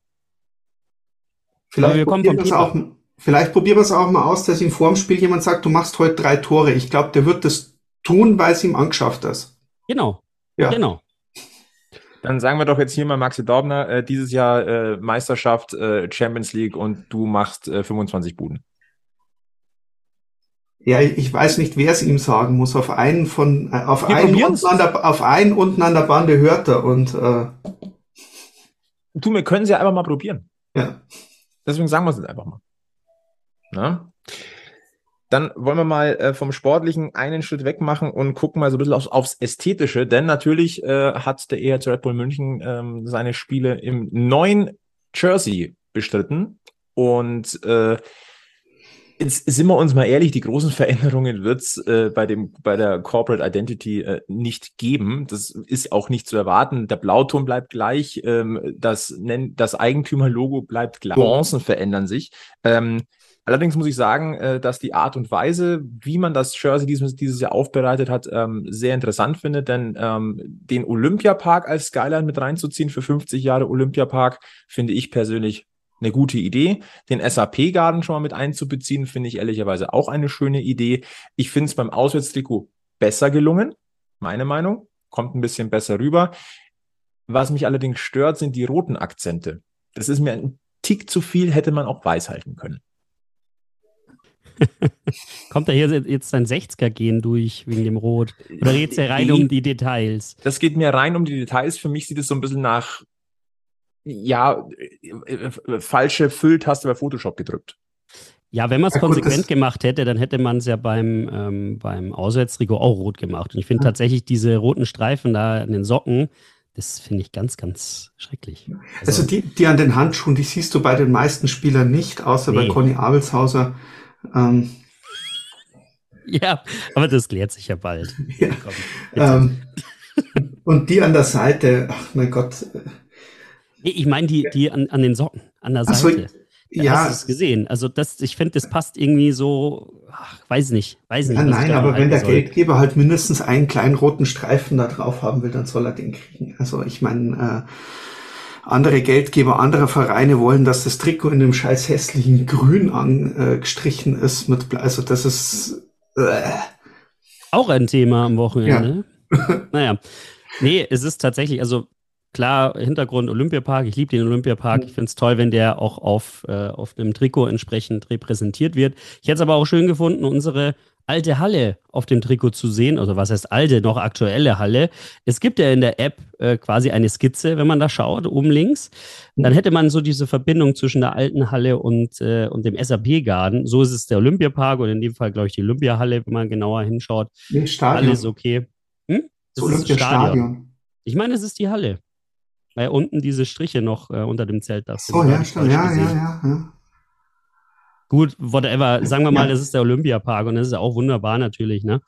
Vielleicht probieren, wir auch, vielleicht probieren wir es auch mal aus, dass ihm vor dem Spiel jemand sagt, du machst heute drei Tore. Ich glaube, der wird das tun, weil es ihm angeschafft ist. Genau. Ja. Genau. Dann sagen wir doch jetzt hier mal Maxi Daubner, äh, dieses Jahr äh, Meisterschaft, äh, Champions League und du machst 25 äh, Buden. Ja, ich weiß nicht, wer es ihm sagen muss. Auf einen von, äh, auf, einen unten an der, auf einen unten an der Bande hört er und, äh, Du, wir können sie einfach mal probieren. Ja. Deswegen sagen wir es jetzt einfach mal. Na? Dann wollen wir mal äh, vom Sportlichen einen Schritt weg machen und gucken mal so ein bisschen aufs, aufs Ästhetische, denn natürlich äh, hat der EHC Red Bull München ähm, seine Spiele im neuen Jersey bestritten und äh, Jetzt sind wir uns mal ehrlich, die großen Veränderungen wird es äh, bei, bei der Corporate Identity äh, nicht geben. Das ist auch nicht zu erwarten. Der Blauton bleibt gleich, ähm, das, das Eigentümerlogo bleibt gleich, Nuancen verändern sich. Ähm, Allerdings muss ich sagen, äh, dass die Art und Weise, wie man das Jersey dieses, dieses Jahr aufbereitet hat, ähm, sehr interessant finde, denn ähm, den Olympiapark als Skyline mit reinzuziehen für 50 Jahre Olympiapark finde ich persönlich eine gute Idee. Den SAP-Garden schon mal mit einzubeziehen, finde ich ehrlicherweise auch eine schöne Idee. Ich finde es beim Auswärtstrikot besser gelungen, meine Meinung. Kommt ein bisschen besser rüber. Was mich allerdings stört, sind die roten Akzente. Das ist mir ein Tick zu viel, hätte man auch weiß halten können. Kommt da hier jetzt ein 60er-Gen durch wegen dem Rot? Oder geht es ja rein um die Details? Das geht mir rein um die Details. Für mich sieht es so ein bisschen nach, ja, falsche Fülltaste bei Photoshop gedrückt. Ja, wenn man es konsequent gemacht hätte, dann hätte man es ja beim, ähm, beim Auswärtstrikot auch rot gemacht. Und ich finde ja. tatsächlich diese roten Streifen da in den Socken, das finde ich ganz, ganz schrecklich. Also, also, die, die an den Handschuhen, die siehst du bei den meisten Spielern nicht, außer nee. bei Conny Abelshauser. Ähm, ja, aber das klärt sich ja bald. Ja. Komm, ähm, und die an der Seite, ach mein Gott. Ich meine die, die an, an den Socken, an der Seite. So, ja, ja. Hast es gesehen? Also das, ich finde, das passt irgendwie so, ach, weiß nicht, weiß nicht. Ja, nein, aber wenn der soll. Geldgeber halt mindestens einen kleinen roten Streifen da drauf haben will, dann soll er den kriegen. Also ich meine, äh, andere Geldgeber, andere Vereine wollen, dass das Trikot in dem scheiß hässlichen Grün angestrichen ist mit Blei. Also das ist äh. auch ein Thema am Wochenende. Ja. naja. Nee, es ist tatsächlich, also klar, Hintergrund Olympiapark. Ich liebe den Olympiapark. Ich finde es toll, wenn der auch auf, äh, auf dem Trikot entsprechend repräsentiert wird. Ich hätte es aber auch schön gefunden, unsere alte Halle auf dem Trikot zu sehen, also was heißt alte, noch aktuelle Halle. Es gibt ja in der App äh, quasi eine Skizze, wenn man da schaut, oben links. Dann hätte man so diese Verbindung zwischen der alten Halle und, äh, und dem SAP-Garden. So ist es der Olympiapark und in dem Fall, glaube ich, die Olympiahalle, wenn man genauer hinschaut. Stadion. Alles okay. Hm? Das, das das Stadion. Ich meine, es ist die Halle. Weil unten diese Striche noch äh, unter dem Zelt. Oh ja, stimmt. Ja, ja, ja, ja. Gut, whatever. Sagen wir mal, das ist der Olympiapark und das ist auch wunderbar natürlich, ne?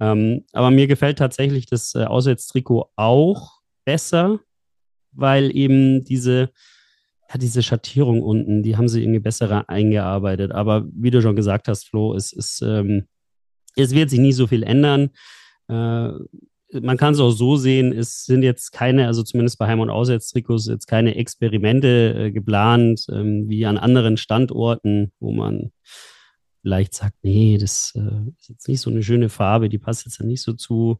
Ähm, aber mir gefällt tatsächlich das äh, Auswärtstrikot auch besser, weil eben diese, ja, diese Schattierung unten, die haben sie irgendwie besser eingearbeitet. Aber wie du schon gesagt hast, Flo, es, ist, ähm, es wird sich nie so viel ändern. Äh, man kann es auch so sehen, es sind jetzt keine, also zumindest bei Heim- und Auswärtstrikots, jetzt keine Experimente äh, geplant, ähm, wie an anderen Standorten, wo man vielleicht sagt, nee, das äh, ist jetzt nicht so eine schöne Farbe, die passt jetzt ja nicht so zu.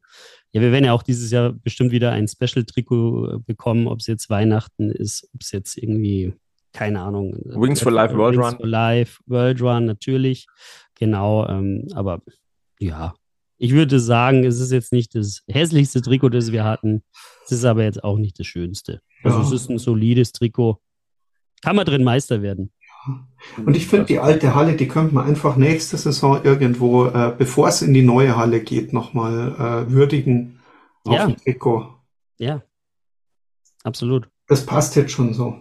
Ja, wir werden ja auch dieses Jahr bestimmt wieder ein Special-Trikot äh, bekommen, ob es jetzt Weihnachten ist, ob es jetzt irgendwie, keine Ahnung. Wings for Life World Wings Run. For Life World Run, natürlich. Genau, ähm, aber ja, ich würde sagen, es ist jetzt nicht das hässlichste Trikot, das wir hatten. Es ist aber jetzt auch nicht das schönste. Also ja. es ist ein solides Trikot. Kann man drin Meister werden. Und ich finde, die alte Halle, die könnte man einfach nächste Saison irgendwo, äh, bevor es in die neue Halle geht, nochmal äh, würdigen auf ja. dem Trikot. Ja, absolut. Das passt jetzt schon so.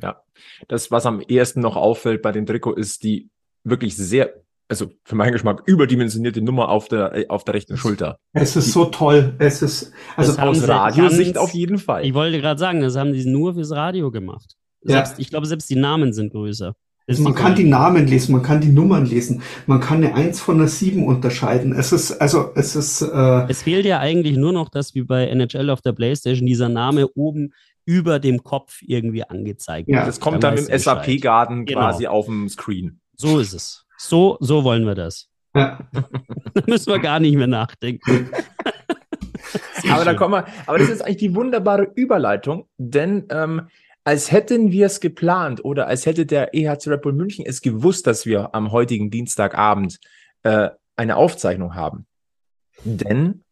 Ja, das, was am ehesten noch auffällt bei dem Trikot, ist die wirklich sehr also für meinen Geschmack überdimensionierte Nummer auf der äh, auf der rechten Schulter. Es ist so toll. Es ist also aus Radiosicht auf jeden Fall. Ich wollte gerade sagen, das haben die nur fürs Radio gemacht. Selbst, ja. Ich glaube, selbst die Namen sind größer. man kann die Namen lesen, man kann die Nummern lesen, man kann eine 1 von einer 7 unterscheiden. Es ist, also, es ist. Äh es fehlt ja eigentlich nur noch, dass wie bei NHL auf der Playstation dieser Name oben über dem Kopf irgendwie angezeigt wird. Ja, das kommt dann, dann im SAP-Garden genau. quasi auf dem Screen. So ist es. So, so wollen wir das. Ja. da müssen wir gar nicht mehr nachdenken. aber da kommen wir, aber das ist eigentlich die wunderbare Überleitung, denn ähm, als hätten wir es geplant oder als hätte der EHC Red Bull München es gewusst, dass wir am heutigen Dienstagabend äh, eine Aufzeichnung haben. Denn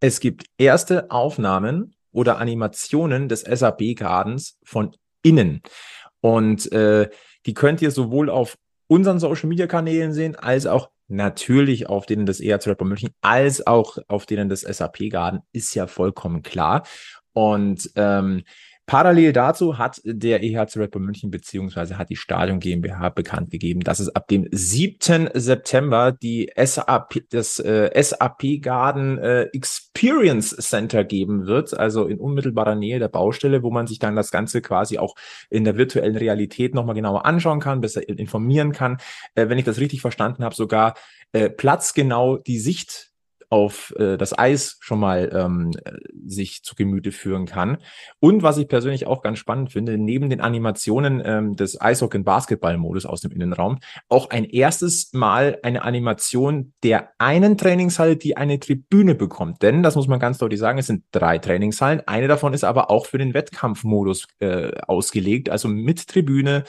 es gibt erste Aufnahmen oder Animationen des SAB-Gardens von innen. Und äh, die könnt ihr sowohl auf unseren Social Media Kanälen sehen, als auch natürlich auf denen des ERZ Red Bull München, als auch auf denen des SAP Garden, ist ja vollkommen klar. Und ähm, Parallel dazu hat der EHC Red Bull München beziehungsweise hat die Stadion GmbH bekannt gegeben, dass es ab dem 7. September die SAP, das äh, SAP Garden äh, Experience Center geben wird, also in unmittelbarer Nähe der Baustelle, wo man sich dann das Ganze quasi auch in der virtuellen Realität nochmal genauer anschauen kann, besser informieren kann. Äh, wenn ich das richtig verstanden habe, sogar äh, platzgenau die Sicht auf äh, das Eis schon mal ähm, sich zu Gemüte führen kann. Und was ich persönlich auch ganz spannend finde, neben den Animationen ähm, des Eishockey- und Basketball-Modus aus dem Innenraum, auch ein erstes Mal eine Animation der einen Trainingshalle, die eine Tribüne bekommt. Denn, das muss man ganz deutlich sagen, es sind drei Trainingshallen. Eine davon ist aber auch für den Wettkampfmodus äh, ausgelegt, also mit Tribüne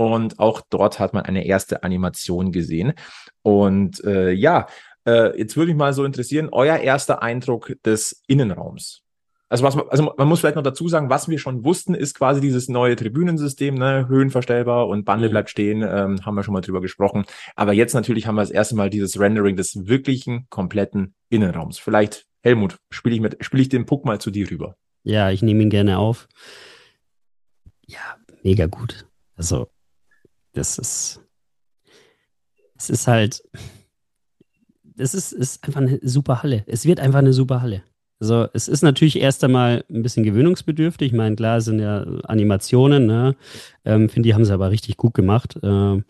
und auch dort hat man eine erste Animation gesehen. Und äh, ja, äh, jetzt würde mich mal so interessieren, euer erster Eindruck des Innenraums. Also, was man, also man muss vielleicht noch dazu sagen, was wir schon wussten, ist quasi dieses neue Tribünensystem, ne, höhenverstellbar und Bande mhm. bleibt stehen, ähm, haben wir schon mal drüber gesprochen. Aber jetzt natürlich haben wir das erste Mal dieses Rendering des wirklichen, kompletten Innenraums. Vielleicht, Helmut, spiele ich, mit, spiel ich den Puck mal zu dir rüber. Ja, ich nehme ihn gerne auf. Ja, mega gut. Also, das ist, es ist halt, es ist, ist einfach eine super Halle. Es wird einfach eine super Halle. Also es ist natürlich erst einmal ein bisschen gewöhnungsbedürftig. Ich meine, klar, sind ja Animationen, ne? Ähm, Finde die haben sie aber richtig gut gemacht. Ähm,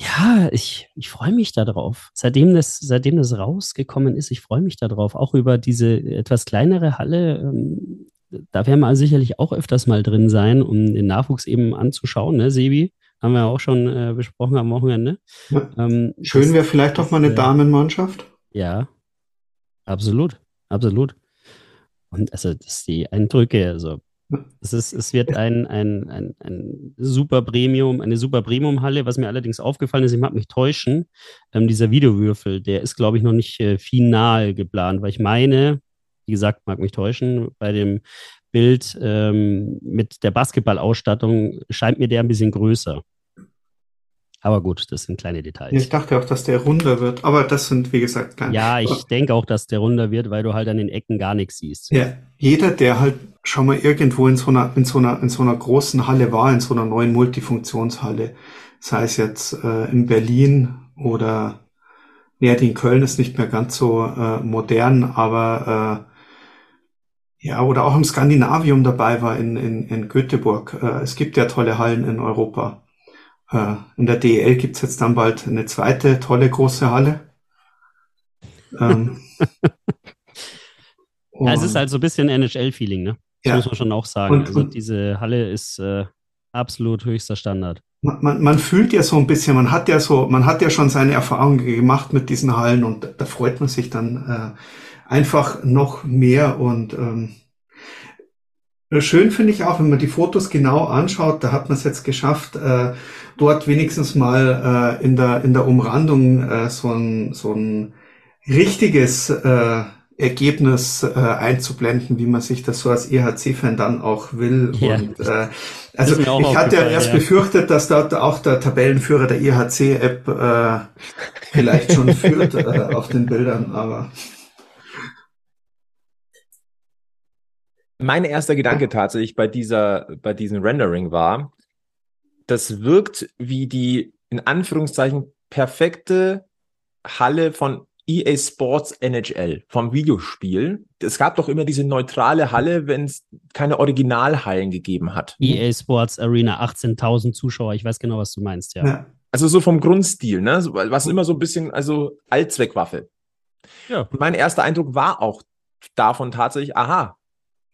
ja, ich, ich freue mich darauf. Seitdem das, seitdem das rausgekommen ist, ich freue mich darauf. Auch über diese etwas kleinere Halle. Ähm, da werden wir sicherlich auch öfters mal drin sein, um den Nachwuchs eben anzuschauen, ne, Sebi? Haben wir auch schon äh, besprochen am Wochenende. Ja. Ähm, Schön wäre vielleicht doch mal eine äh, Damenmannschaft. Ja, absolut, absolut. Und also, das die Eindrücke, also es, ist, es wird ein, ein, ein, ein super Premium, eine super Premium-Halle. Was mir allerdings aufgefallen ist, ich mag mich täuschen, ähm, dieser Videowürfel, der ist, glaube ich, noch nicht äh, final geplant, weil ich meine, wie gesagt, mag mich täuschen, bei dem Bild ähm, mit der Basketballausstattung scheint mir der ein bisschen größer. Aber gut, das sind kleine Details. Ich dachte auch, dass der runder wird, aber das sind, wie gesagt, kleine. Ja, ich denke auch, dass der runder wird, weil du halt an den Ecken gar nichts siehst. Ja, jeder, der halt schon mal irgendwo in so einer, in so einer, in so einer großen Halle war, in so einer neuen Multifunktionshalle, sei es jetzt äh, in Berlin oder ja, die in Köln ist nicht mehr ganz so äh, modern, aber äh, ja, oder auch im Skandinavium dabei war in, in, in Göteborg. Äh, es gibt ja tolle Hallen in Europa. Äh, in der DEL gibt's jetzt dann bald eine zweite tolle große Halle. Ähm, ja, es ist halt so ein bisschen NHL-Feeling, ne? Das ja. muss man schon auch sagen. Und, also diese Halle ist äh, absolut höchster Standard. Man, man, man fühlt ja so ein bisschen, man hat ja so, man hat ja schon seine Erfahrungen gemacht mit diesen Hallen und da freut man sich dann äh, einfach noch mehr und ähm, Schön finde ich auch, wenn man die Fotos genau anschaut, da hat man es jetzt geschafft, äh, dort wenigstens mal äh, in, der, in der Umrandung äh, so, ein, so ein richtiges äh, Ergebnis äh, einzublenden, wie man sich das so als EHC-Fan dann auch will. Ja. Und, äh, also ich hatte ja erst ja. befürchtet, dass dort auch der Tabellenführer der EHC-App äh, vielleicht schon führt äh, auf den Bildern, aber mein erster Gedanke tatsächlich bei dieser, bei diesem Rendering war, das wirkt wie die in Anführungszeichen perfekte Halle von EA Sports NHL vom Videospiel. Es gab doch immer diese neutrale Halle, wenn es keine Originalhallen gegeben hat. EA Sports Arena, 18.000 Zuschauer. Ich weiß genau, was du meinst, ja. ja. Also so vom Grundstil, ne? Was immer so ein bisschen, also Allzweckwaffe. Ja. Und mein erster Eindruck war auch davon tatsächlich, aha,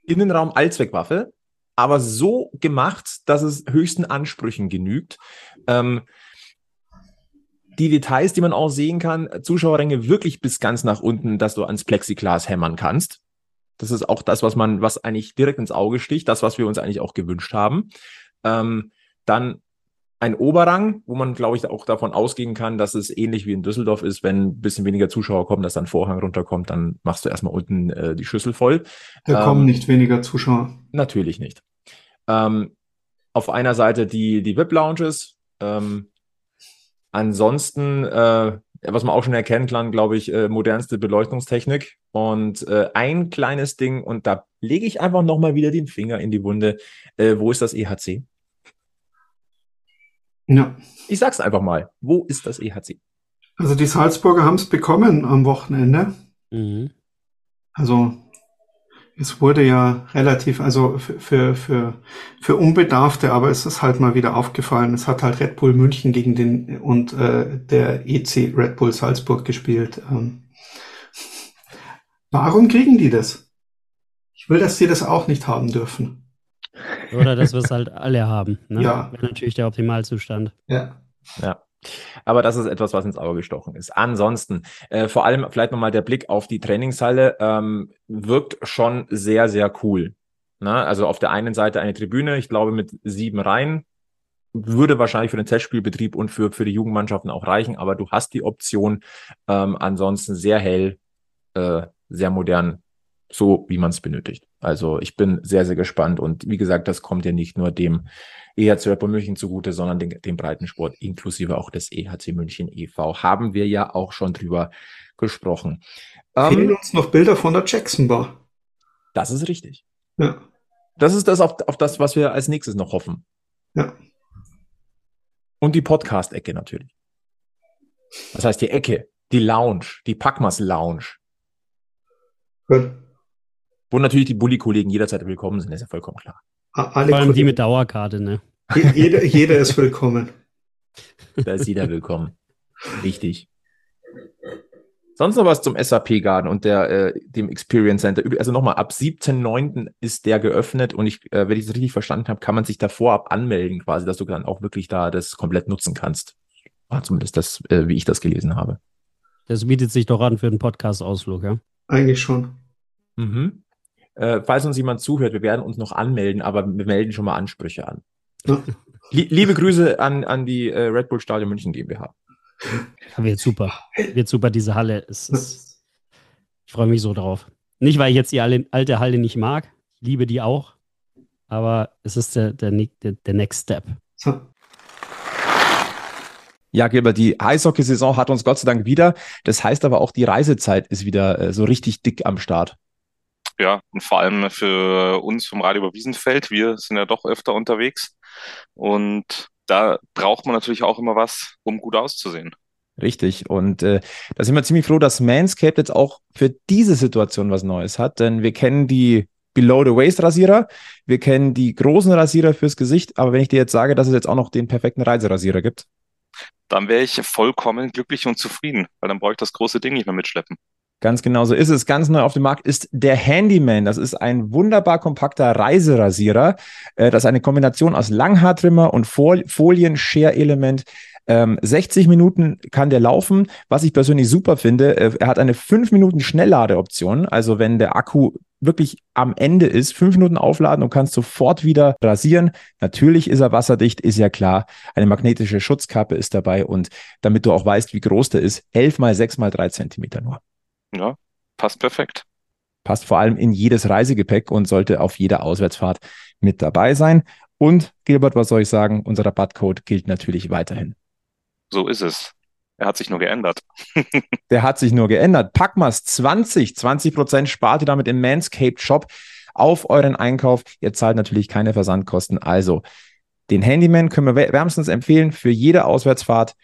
Innenraum Allzweckwaffe, aber so gemacht, dass es höchsten Ansprüchen genügt. Ähm, die Details, die man auch sehen kann, Zuschauerränge wirklich bis ganz nach unten, dass du ans Plexiglas hämmern kannst. Das ist auch das, was man, was eigentlich direkt ins Auge sticht, das, was wir uns eigentlich auch gewünscht haben. Ähm, dann ein Oberrang, wo man, glaube ich, auch davon ausgehen kann, dass es ähnlich wie in Düsseldorf ist, wenn ein bisschen weniger Zuschauer kommen, dass dann Vorhang runterkommt, dann machst du erstmal unten äh, die Schüssel voll. Da ähm, kommen nicht weniger Zuschauer. Natürlich nicht. Ähm, auf einer Seite die, die VIP-Lounges. Ähm, ansonsten, äh, was man auch schon erkennen kann, glaube ich, äh, modernste Beleuchtungstechnik. Und äh, ein kleines Ding, und da lege ich einfach nochmal wieder den Finger in die Wunde. Äh, wo ist das EHC? Ja. Ich sag's einfach mal. Wo ist das EHC? Also die Salzburger haben es bekommen am Wochenende. Mhm. Also es wurde ja relativ, also für, für, für Unbedarfte, aber es ist halt mal wieder aufgefallen. Es hat halt Red Bull München gegen den und äh, der EC Red Bull Salzburg gespielt. Ähm, Warum kriegen die das? Ich will, dass die das auch nicht haben dürfen. Oder dass wir es halt alle haben. Ne? Ja. Wäre natürlich der Optimalzustand. Ja. Ja. Aber das ist etwas, was ins Auge gestochen ist. Ansonsten, äh, vor allem vielleicht nochmal der Blick auf die Trainingshalle, ähm, wirkt schon sehr, sehr cool. Na, ne? also auf der einen Seite eine Tribüne, ich glaube mit sieben Reihen, würde wahrscheinlich für den Testspielbetrieb und für, für die Jugendmannschaften auch reichen, aber du hast die Option, ähm, ansonsten sehr hell, äh, sehr modern, so wie man es benötigt. Also ich bin sehr, sehr gespannt und wie gesagt, das kommt ja nicht nur dem EHC Rapper München zugute, sondern den, dem Breitensport inklusive auch des EHC München e.V. Haben wir ja auch schon drüber gesprochen. Fehlen ähm, uns noch Bilder von der Jackson Bar. Das ist richtig. Ja. Das ist das auf, auf das, was wir als nächstes noch hoffen. Ja. Und die Podcast-Ecke natürlich. Das heißt die Ecke, die Lounge, die Packmas Lounge. Gut. Wo natürlich die Bulli-Kollegen jederzeit willkommen sind, ist ja vollkommen klar. Alle Vor allem Kollegen. die mit Dauerkarte, ne? Jeder, jeder ist willkommen. Da ist jeder willkommen. Richtig. Sonst noch was zum SAP Garden und der, äh, dem Experience Center. Also nochmal, ab 17.09. ist der geöffnet und ich, äh, wenn ich das richtig verstanden habe, kann man sich da vorab anmelden, quasi, dass du dann auch wirklich da das komplett nutzen kannst. War zumindest das, äh, wie ich das gelesen habe. Das bietet sich doch an für einen Podcast-Ausflug, ja? Eigentlich schon. Mhm. Äh, falls uns jemand zuhört, wir werden uns noch anmelden, aber wir melden schon mal Ansprüche an. Liebe Grüße an, an die äh, Red Bull Stadion München GmbH. Wird super. Wird super, diese Halle. Ist, ist, ich freue mich so drauf. Nicht, weil ich jetzt die alte Halle nicht mag. Ich liebe die auch. Aber es ist der, der, der, der Next Step. Ja, Gilbert, die Eishockey-Saison hat uns Gott sei Dank wieder. Das heißt aber auch, die Reisezeit ist wieder äh, so richtig dick am Start. Ja, und vor allem für uns vom Radio über Wiesenfeld. Wir sind ja doch öfter unterwegs. Und da braucht man natürlich auch immer was, um gut auszusehen. Richtig. Und äh, da sind wir ziemlich froh, dass Manscaped jetzt auch für diese Situation was Neues hat, denn wir kennen die Below-the-Waist-Rasierer, wir kennen die großen Rasierer fürs Gesicht, aber wenn ich dir jetzt sage, dass es jetzt auch noch den perfekten Reiserasierer gibt, dann wäre ich vollkommen glücklich und zufrieden, weil dann brauche ich das große Ding nicht mehr mitschleppen. Ganz genau so ist es. Ganz neu auf dem Markt ist der Handyman. Das ist ein wunderbar kompakter Reiserasierer. Äh, das ist eine Kombination aus Langhaartrimmer und Folien-Share-Element. 60 ähm, Minuten kann der laufen. Was ich persönlich super finde, äh, er hat eine 5 Minuten Schnellladeoption. Also wenn der Akku wirklich am Ende ist, 5 Minuten aufladen und kannst sofort wieder rasieren. Natürlich ist er wasserdicht, ist ja klar. Eine magnetische Schutzkappe ist dabei und damit du auch weißt, wie groß der ist, 11 mal 6 mal 3 Zentimeter nur. Ja, passt perfekt. Passt vor allem in jedes Reisegepäck und sollte auf jeder Auswärtsfahrt mit dabei sein. Und Gilbert, was soll ich sagen? Unser Rabattcode gilt natürlich weiterhin. So ist es. Er hat sich nur geändert. Der hat sich nur geändert. Packmas 20, 20 Prozent spart ihr damit im Manscaped Shop auf euren Einkauf. Ihr zahlt natürlich keine Versandkosten. Also den Handyman können wir wärmstens empfehlen für jede Auswärtsfahrt.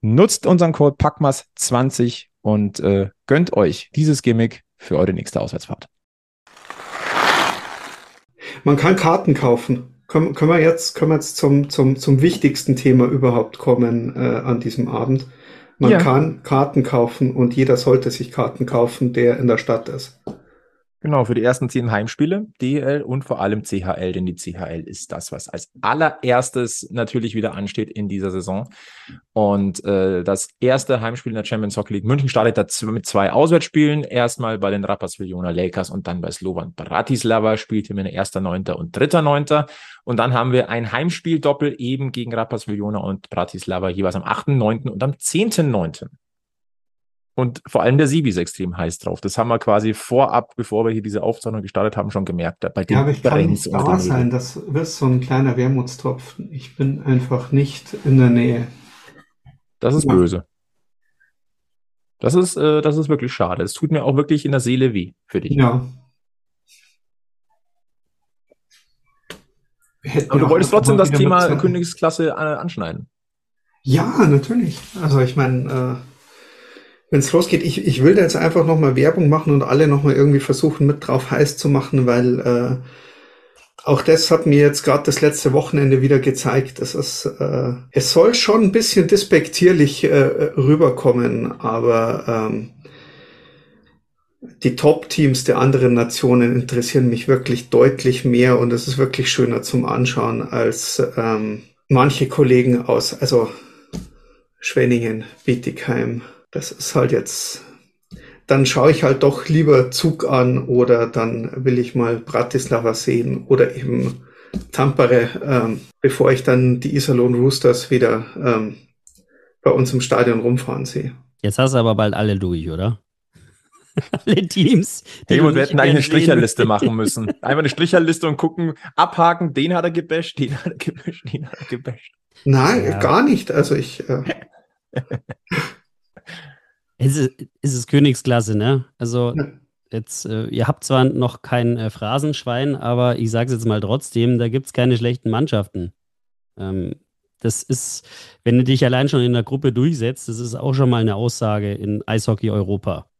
Nutzt unseren Code Packmas 20 und äh, gönnt euch dieses Gimmick für eure nächste Auswärtsfahrt. Man kann Karten kaufen. Können, können wir jetzt, können wir jetzt zum, zum, zum wichtigsten Thema überhaupt kommen äh, an diesem Abend. Man ja. kann Karten kaufen und jeder sollte sich Karten kaufen, der in der Stadt ist. Genau, für die ersten zehn Heimspiele, DL und vor allem CHL, denn die CHL ist das, was als allererstes natürlich wieder ansteht in dieser Saison. Und äh, das erste Heimspiel in der Champions Hockey League München startet da mit zwei Auswärtsspielen. Erstmal bei den Rapperswil-Jona Lakers und dann bei Slovan Bratislava spielt hier mit erster Neunter und dritter Neunter. Und dann haben wir ein Heimspiel-Doppel eben gegen Rapperswil-Jona und Bratislava jeweils am 8.9. und am 10.9. Und vor allem der Sibi ist extrem heiß drauf. Das haben wir quasi vorab, bevor wir hier diese Aufzeichnung gestartet haben, schon gemerkt. Bei ja, aber ich kann nicht da sein. Das wird so ein kleiner Wermutstropfen. Ich bin einfach nicht in der Nähe. Das ist ja. böse. Das ist, äh, das ist wirklich schade. Es tut mir auch wirklich in der Seele weh für dich. Ja. Aber du wolltest trotzdem das Thema Königsklasse äh, anschneiden. Ja, natürlich. Also ich meine, äh, wenn es losgeht, ich, ich will da jetzt einfach nochmal Werbung machen und alle nochmal irgendwie versuchen, mit drauf heiß zu machen, weil äh, auch das hat mir jetzt gerade das letzte Wochenende wieder gezeigt. Das ist, äh, es soll schon ein bisschen despektierlich äh, rüberkommen, aber ähm, die Top-Teams der anderen Nationen interessieren mich wirklich deutlich mehr und es ist wirklich schöner zum Anschauen als ähm, manche Kollegen aus, also Schwenningen, Bietigheim. Das ist halt jetzt, dann schaue ich halt doch lieber Zug an oder dann will ich mal Bratislava sehen oder eben Tampere, ähm, bevor ich dann die Iserlohn Roosters wieder ähm, bei uns im Stadion rumfahren sehe. Jetzt hast du aber bald alle durch, oder? alle Teams. Hey, und wir hätten eigentlich eine Stricherliste machen müssen. Einfach eine Stricherliste und gucken, abhaken, den hat er gebasht, den hat er gebasht, den hat er gebasht. Nein, ja. gar nicht. Also ich. Äh es, ist, es ist Königsklasse, ne? Also. Jetzt, äh, ihr habt zwar noch kein äh, Phrasenschwein, aber ich sage es jetzt mal trotzdem, da gibt es keine schlechten Mannschaften. Ähm, das ist, wenn du dich allein schon in der Gruppe durchsetzt, das ist auch schon mal eine Aussage in Eishockey Europa.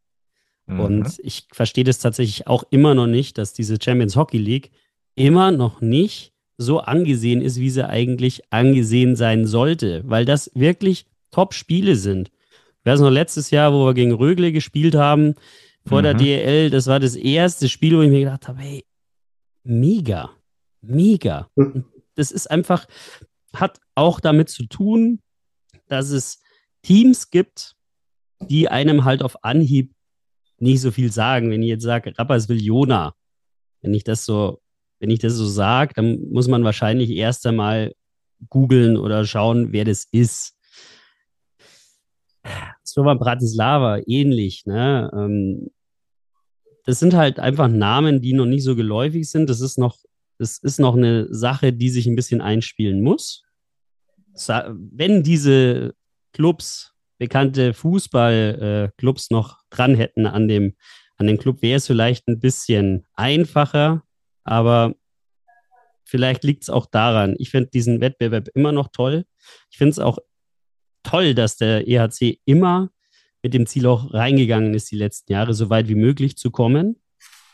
Mhm. Und ich verstehe das tatsächlich auch immer noch nicht, dass diese Champions Hockey League immer noch nicht so angesehen ist, wie sie eigentlich angesehen sein sollte, weil das wirklich Top-Spiele sind. Ich weiß noch, letztes Jahr, wo wir gegen Rögle gespielt haben, vor mhm. der DEL, das war das erste Spiel, wo ich mir gedacht habe, hey, mega, mega. Mhm. Das ist einfach, hat auch damit zu tun, dass es Teams gibt, die einem halt auf Anhieb nicht so viel sagen. Wenn ich jetzt sage, will Jona, wenn ich das so, wenn ich das so sage, dann muss man wahrscheinlich erst einmal googeln oder schauen, wer das ist. So war Bratislava ähnlich, ne? Ähm, das sind halt einfach Namen, die noch nicht so geläufig sind. Das ist noch, das ist noch eine Sache, die sich ein bisschen einspielen muss. Wenn diese Clubs bekannte Fußballclubs noch dran hätten an dem, an dem Club, wäre es vielleicht ein bisschen einfacher, aber vielleicht liegt es auch daran. Ich finde diesen Wettbewerb immer noch toll. Ich finde es auch toll, dass der EHC immer mit dem Ziel auch reingegangen ist, die letzten Jahre so weit wie möglich zu kommen.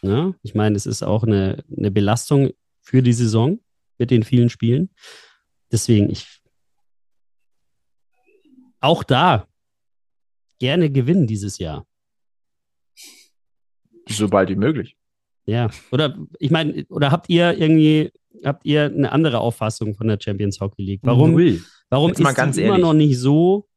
Ja, ich meine, es ist auch eine, eine Belastung für die Saison mit den vielen Spielen. Deswegen, ich auch da gerne gewinnen dieses Jahr. Sobald wie möglich. Ja, oder ich meine, oder habt ihr irgendwie, habt ihr eine andere Auffassung von der Champions Hockey League? Warum, warum ist die immer noch nicht so,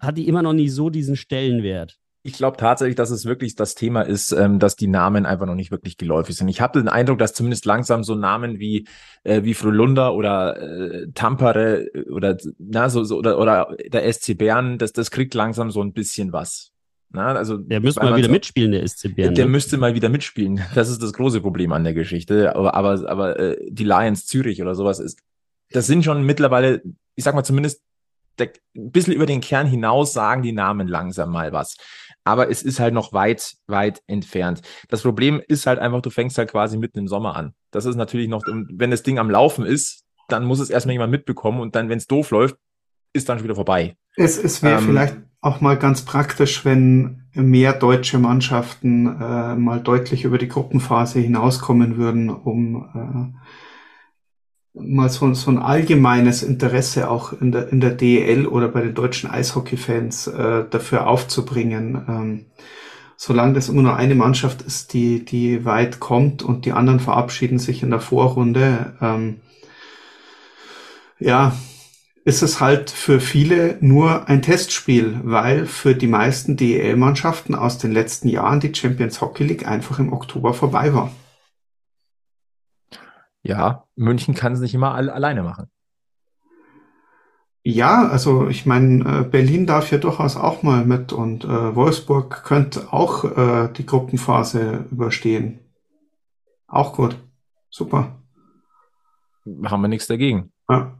hat die immer noch nicht so diesen Stellenwert? Ich glaube tatsächlich, dass es wirklich das Thema ist, ähm, dass die Namen einfach noch nicht wirklich geläufig sind. Ich habe den Eindruck, dass zumindest langsam so Namen wie äh, wie Frölunda oder äh, Tampere oder na so, so oder oder der SC Bern, das das kriegt langsam so ein bisschen was. Na, also der müsste mal wieder so, mitspielen, der SC Bern. Der ne? müsste mal wieder mitspielen. Das ist das große Problem an der Geschichte. Aber aber aber äh, die Lions Zürich oder sowas ist, das sind schon mittlerweile, ich sag mal zumindest der, ein bisschen über den Kern hinaus sagen die Namen langsam mal was aber es ist halt noch weit, weit entfernt. Das Problem ist halt einfach, du fängst halt quasi mitten im Sommer an. Das ist natürlich noch, wenn das Ding am Laufen ist, dann muss es erstmal jemand mitbekommen und dann, wenn es doof läuft, ist dann schon wieder vorbei. Es, es wäre ähm, vielleicht auch mal ganz praktisch, wenn mehr deutsche Mannschaften äh, mal deutlich über die Gruppenphase hinauskommen würden, um äh, mal so, so ein allgemeines Interesse auch in der, in der DEL oder bei den deutschen Eishockey-Fans äh, dafür aufzubringen. Ähm, solange das immer nur eine Mannschaft ist, die, die weit kommt und die anderen verabschieden sich in der Vorrunde, ähm, ja, ist es halt für viele nur ein Testspiel, weil für die meisten DEL-Mannschaften aus den letzten Jahren die Champions Hockey League einfach im Oktober vorbei war. Ja, München kann es nicht immer alle, alleine machen. Ja, also ich meine, äh, Berlin darf ja durchaus auch mal mit und äh, Wolfsburg könnte auch äh, die Gruppenphase überstehen. Auch gut. Super. Haben wir nichts dagegen. Ja.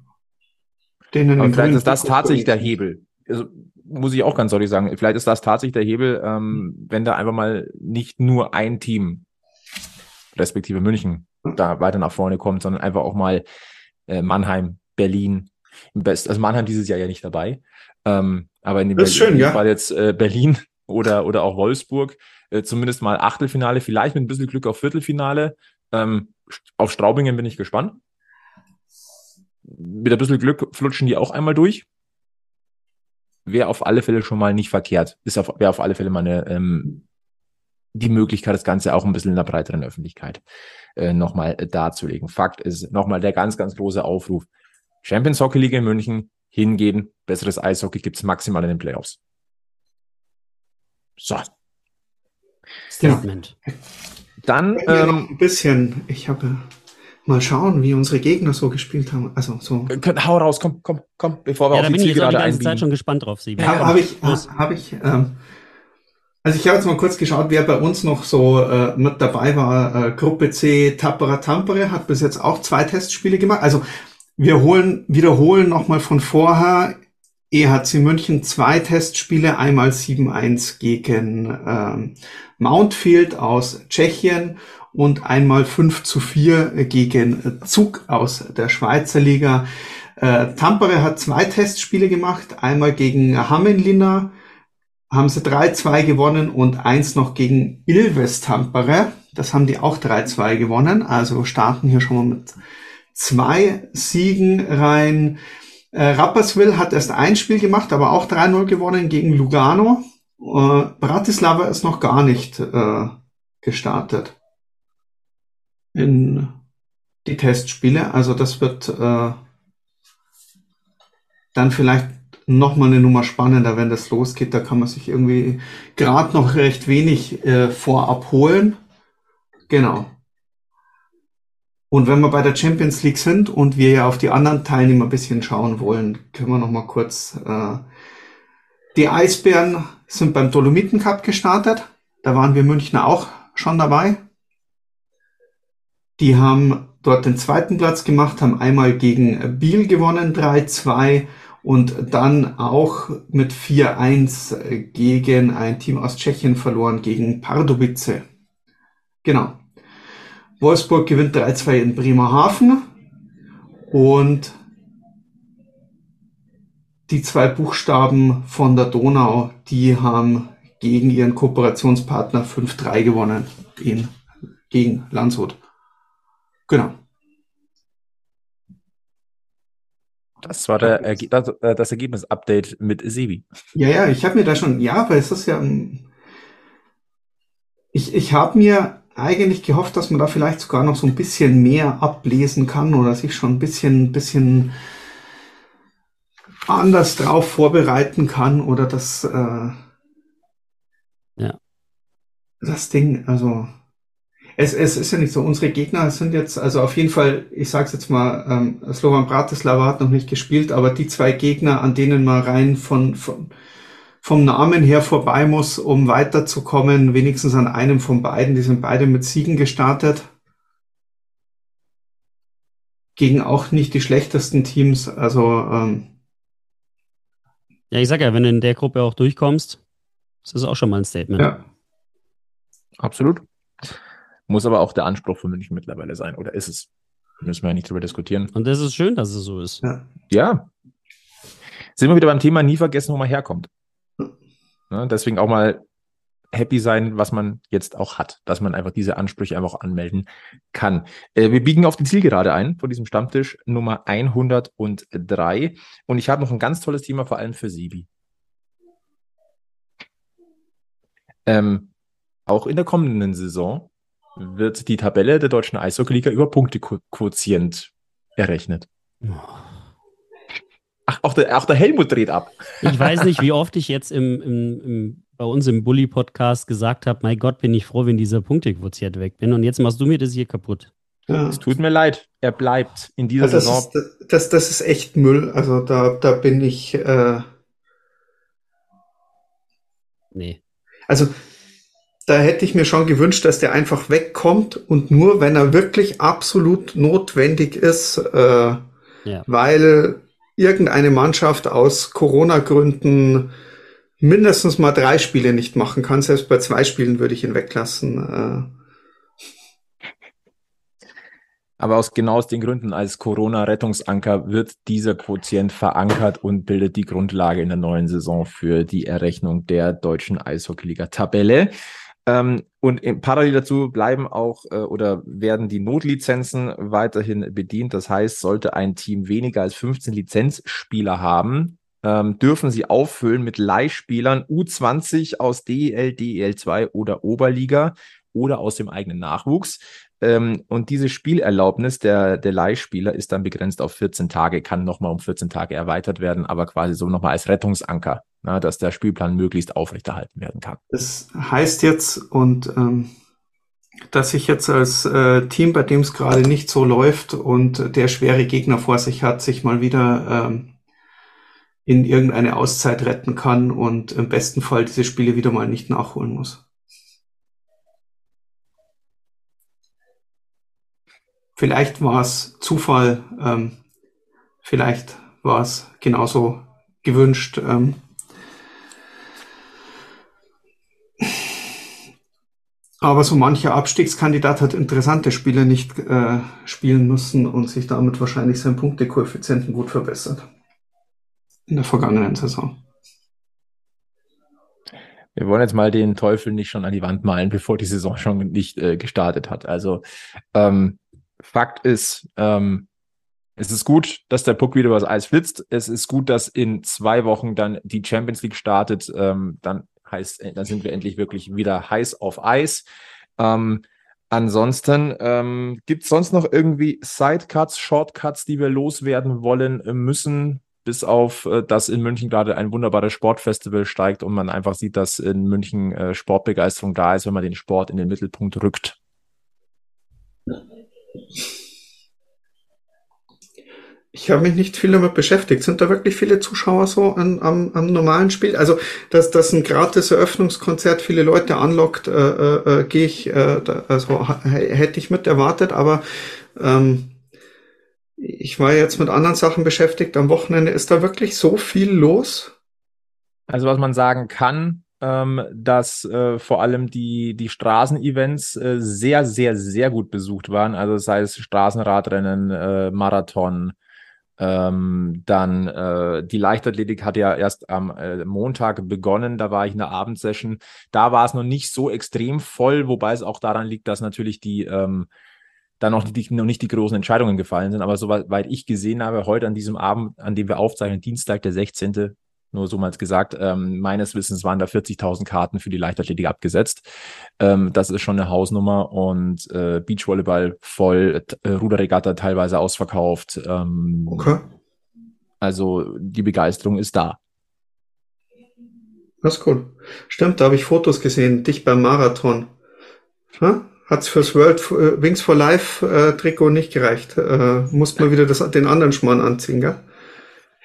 Denen Aber vielleicht ist das tatsächlich der Hebel. Also, muss ich auch ganz deutlich sagen, vielleicht ist das tatsächlich der Hebel, ähm, wenn da einfach mal nicht nur ein Team, respektive München, da weiter nach vorne kommt, sondern einfach auch mal äh, Mannheim, Berlin. Im Best, also Mannheim dieses Jahr ja nicht dabei. Ähm, aber in dem schön, ja. Fall jetzt äh, Berlin oder, oder auch Wolfsburg, äh, zumindest mal Achtelfinale, vielleicht mit ein bisschen Glück auf Viertelfinale. Ähm, auf Straubingen bin ich gespannt. Mit ein bisschen Glück flutschen die auch einmal durch. Wäre auf alle Fälle schon mal nicht verkehrt. Ist auf, wäre auf alle Fälle mal eine, ähm, die Möglichkeit, das Ganze auch ein bisschen in der breiteren Öffentlichkeit äh, nochmal darzulegen. Fakt ist nochmal der ganz, ganz große Aufruf. Champions Hockey League in München hingehen. Besseres Eishockey gibt's maximal in den Playoffs. So. Statement. Dann ähm, ein bisschen. Ich habe mal schauen, wie unsere Gegner so gespielt haben. Also so. Hau raus, komm, komm, komm, bevor wir ja, auf die bin ich gerade die ganze Zeit schon gespannt drauf, Sieben. Ja, habe ich, habe ich. Ähm, also ich habe jetzt mal kurz geschaut, wer bei uns noch so äh, mit dabei war. Äh, Gruppe C, Tappera Tampere hat bis jetzt auch zwei Testspiele gemacht. Also wir holen, wiederholen nochmal von vorher. EHC München zwei Testspiele, einmal 7-1 gegen ähm, Mountfield aus Tschechien und einmal 5 zu 4 gegen Zug aus der Schweizer Liga. Äh, Tampere hat zwei Testspiele gemacht, einmal gegen Hammenlina haben sie 3-2 gewonnen und eins noch gegen Ilves Tampere. Das haben die auch 3-2 gewonnen. Also starten hier schon mal mit zwei Siegen rein. Äh, Rapperswil hat erst ein Spiel gemacht, aber auch 3-0 gewonnen gegen Lugano. Äh, Bratislava ist noch gar nicht äh, gestartet in die Testspiele. Also das wird äh, dann vielleicht noch mal eine Nummer spannender, wenn das losgeht. Da kann man sich irgendwie gerade noch recht wenig äh, vorab holen. Genau. Und wenn wir bei der Champions League sind und wir ja auf die anderen Teilnehmer ein bisschen schauen wollen, können wir noch mal kurz. Äh, die Eisbären sind beim Dolomiten Cup gestartet. Da waren wir Münchner auch schon dabei. Die haben dort den zweiten Platz gemacht, haben einmal gegen Biel gewonnen, 3-2 und dann auch mit 4-1 gegen ein Team aus Tschechien verloren, gegen Pardubice. Genau. Wolfsburg gewinnt 3-2 in Bremerhaven und die zwei Buchstaben von der Donau, die haben gegen ihren Kooperationspartner 5-3 gewonnen in, gegen Landshut. Genau. Das war der Erge das, äh, das Ergebnis-Update mit Sebi. Ja, ja, ich habe mir da schon, ja, weil es ist ja, ich, ich habe mir eigentlich gehofft, dass man da vielleicht sogar noch so ein bisschen mehr ablesen kann oder sich schon ein bisschen, bisschen anders drauf vorbereiten kann oder das, äh, ja. das Ding, also es, es ist ja nicht so, unsere Gegner sind jetzt, also auf jeden Fall, ich sag's jetzt mal, ähm, Slovan Bratislava hat noch nicht gespielt, aber die zwei Gegner, an denen man rein von, von vom Namen her vorbei muss, um weiterzukommen. Wenigstens an einem von beiden. Die sind beide mit Siegen gestartet. Gegen auch nicht die schlechtesten Teams. Also ähm, ja, ich sag ja, wenn du in der Gruppe auch durchkommst, das ist auch schon mal ein Statement. Ja. Absolut. Muss aber auch der Anspruch für München mittlerweile sein, oder ist es? Müssen wir ja nicht drüber diskutieren. Und das ist schön, dass es so ist. Ja. ja. Sind wir wieder beim Thema nie vergessen, wo man herkommt. Ne? Deswegen auch mal happy sein, was man jetzt auch hat, dass man einfach diese Ansprüche einfach anmelden kann. Äh, wir biegen auf die Zielgerade ein von diesem Stammtisch Nummer 103 und ich habe noch ein ganz tolles Thema vor allem für Sibi. Ähm, auch in der kommenden Saison wird die Tabelle der deutschen Eishockey-Liga über Punktequotient errechnet. Ach, auch der, auch der Helmut dreht ab. Ich weiß nicht, wie oft ich jetzt im, im, im bei uns im Bully-Podcast gesagt habe, mein Gott, bin ich froh, wenn dieser Punktequotient weg bin. Und jetzt machst du mir das hier kaputt. Ja. Es tut mir leid, er bleibt in dieser also das Saison. Ist, das, das ist echt Müll. Also da, da bin ich. Äh nee. Also da hätte ich mir schon gewünscht, dass der einfach wegkommt und nur, wenn er wirklich absolut notwendig ist, äh, ja. weil irgendeine Mannschaft aus Corona-Gründen mindestens mal drei Spiele nicht machen kann. Selbst bei zwei Spielen würde ich ihn weglassen. Äh. Aber aus genau aus den Gründen als Corona-Rettungsanker wird dieser Quotient verankert und bildet die Grundlage in der neuen Saison für die Errechnung der deutschen Eishockeyliga-Tabelle. Ähm, und parallel dazu bleiben auch äh, oder werden die Notlizenzen weiterhin bedient. Das heißt, sollte ein Team weniger als 15 Lizenzspieler haben, ähm, dürfen sie auffüllen mit Leihspielern U20 aus DEL, DEL2 oder Oberliga oder aus dem eigenen Nachwuchs. Ähm, und diese Spielerlaubnis der, der Leihspieler ist dann begrenzt auf 14 Tage, kann nochmal um 14 Tage erweitert werden, aber quasi so nochmal als Rettungsanker, na, dass der Spielplan möglichst aufrechterhalten werden kann. Das heißt jetzt, und ähm, dass ich jetzt als äh, Team, bei dem es gerade nicht so läuft und der schwere Gegner vor sich hat, sich mal wieder ähm, in irgendeine Auszeit retten kann und im besten Fall diese Spiele wieder mal nicht nachholen muss. Vielleicht war es Zufall, ähm, vielleicht war es genauso gewünscht. Ähm, aber so mancher Abstiegskandidat hat interessante Spiele nicht äh, spielen müssen und sich damit wahrscheinlich seinen Punktekoeffizienten gut verbessert in der vergangenen Saison. Wir wollen jetzt mal den Teufel nicht schon an die Wand malen, bevor die Saison schon nicht äh, gestartet hat. Also ähm, Fakt ist, ähm, es ist gut, dass der Puck wieder übers Eis flitzt. Es ist gut, dass in zwei Wochen dann die Champions League startet. Ähm, dann heißt, äh, dann sind wir endlich wirklich wieder heiß auf Eis. Ähm, ansonsten ähm, gibt es sonst noch irgendwie Sidecuts, Shortcuts, die wir loswerden wollen müssen bis auf, äh, dass in München gerade ein wunderbares Sportfestival steigt und man einfach sieht, dass in München äh, Sportbegeisterung da ist, wenn man den Sport in den Mittelpunkt rückt. Ich habe mich nicht viel damit beschäftigt. Sind da wirklich viele Zuschauer so an, am, am normalen Spiel? Also, dass das ein gratis Eröffnungskonzert viele Leute anlockt, äh, äh, äh gehe ich, äh, da, also hätte ich mit erwartet, aber ähm, ich war jetzt mit anderen Sachen beschäftigt. Am Wochenende ist da wirklich so viel los? Also was man sagen kann, ähm, dass äh, vor allem die, die Straßenevents äh, sehr, sehr, sehr gut besucht waren. Also sei es Straßenradrennen, äh, Marathon, ähm, dann äh, die Leichtathletik hat ja erst am äh, Montag begonnen, da war ich in der Abendsession. Da war es noch nicht so extrem voll, wobei es auch daran liegt, dass natürlich die ähm, da noch, noch nicht die großen Entscheidungen gefallen sind. Aber soweit ich gesehen habe, heute an diesem Abend, an dem wir aufzeichnen, Dienstag, der 16., nur so mal gesagt, ähm, meines Wissens waren da 40.000 Karten für die Leichtathletik abgesetzt. Ähm, das ist schon eine Hausnummer und äh, Beachvolleyball voll, äh, Ruderregatta teilweise ausverkauft. Ähm, okay. Also die Begeisterung ist da. Das ist cool. Stimmt, da habe ich Fotos gesehen, dich beim Marathon. Ha? hat's fürs World äh, Wings for Life äh, Trikot nicht gereicht. Äh, muss man wieder das, den anderen Schmarrn anziehen, gell?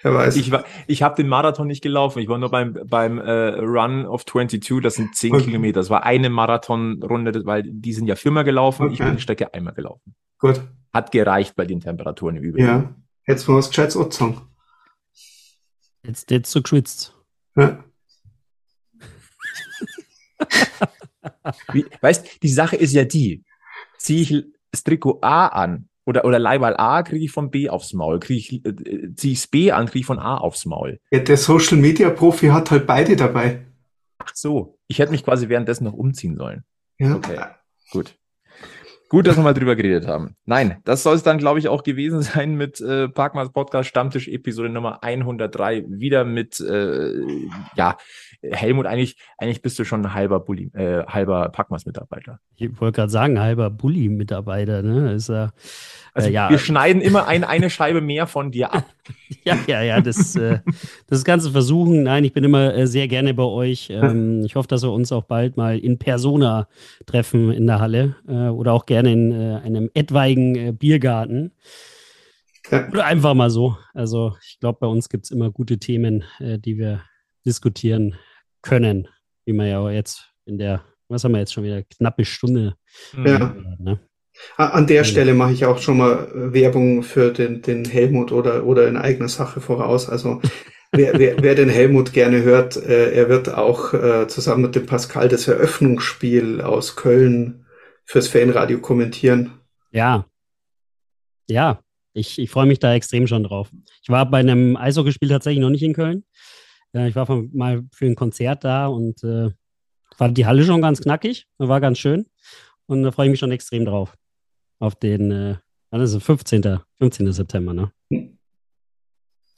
Wer weiß. Ich, war, ich habe den Marathon nicht gelaufen. Ich war nur beim, beim äh, Run of 22. Das sind 10 okay. Kilometer. Das war eine Marathonrunde, weil die sind ja viermal gelaufen. Okay. Ich bin die Strecke einmal gelaufen. Gut. Hat gereicht bei den Temperaturen im Übrigen. Ja. Jetzt mal was Gescheites anzogen. Jetzt, jetzt so geschwitzt. Ja. Wie, weißt, die Sache ist ja die, ziehe ich das Trikot A an oder, oder Leihwahl A, kriege ich von B aufs Maul. Kriege ich, äh, ziehe ich es B an, kriege ich von A aufs Maul. Ja, der Social Media Profi hat halt beide dabei. Ach so, ich hätte mich quasi währenddessen noch umziehen sollen. Ja. Okay, gut. Gut, dass wir mal drüber geredet haben. Nein, das soll es dann, glaube ich, auch gewesen sein mit äh, Parkmas Podcast Stammtisch Episode Nummer 103. Wieder mit, äh, ja, Helmut, eigentlich, eigentlich bist du schon ein halber Bulli, äh, halber Packmas-Mitarbeiter. Ich wollte gerade sagen, halber Bulli-Mitarbeiter, ne? Ist, äh, also ja. wir schneiden immer ein, eine Scheibe mehr von dir ab. ja, ja, ja, das, äh, das Ganze versuchen. Nein, ich bin immer äh, sehr gerne bei euch. Ähm, ich hoffe, dass wir uns auch bald mal in Persona treffen in der Halle äh, oder auch gerne in äh, einem etwaigen äh, Biergarten. Oder einfach mal so. Also ich glaube, bei uns gibt es immer gute Themen, äh, die wir diskutieren können, wie man ja jetzt in der, was haben wir jetzt schon wieder, knappe Stunde. Ja. Ne? An der Stelle mache ich auch schon mal äh, Werbung für den, den Helmut oder, oder in eigener Sache voraus. Also wer, wer, wer den Helmut gerne hört, äh, er wird auch äh, zusammen mit dem Pascal das Eröffnungsspiel aus Köln fürs Fanradio kommentieren. Ja. Ja, ich, ich freue mich da extrem schon drauf. Ich war bei einem Eishockeyspiel tatsächlich noch nicht in Köln. Äh, ich war von, mal für ein Konzert da und äh, war die Halle schon ganz knackig, war ganz schön. Und da freue ich mich schon extrem drauf. Auf den, äh, es? 15. 15. September, ne?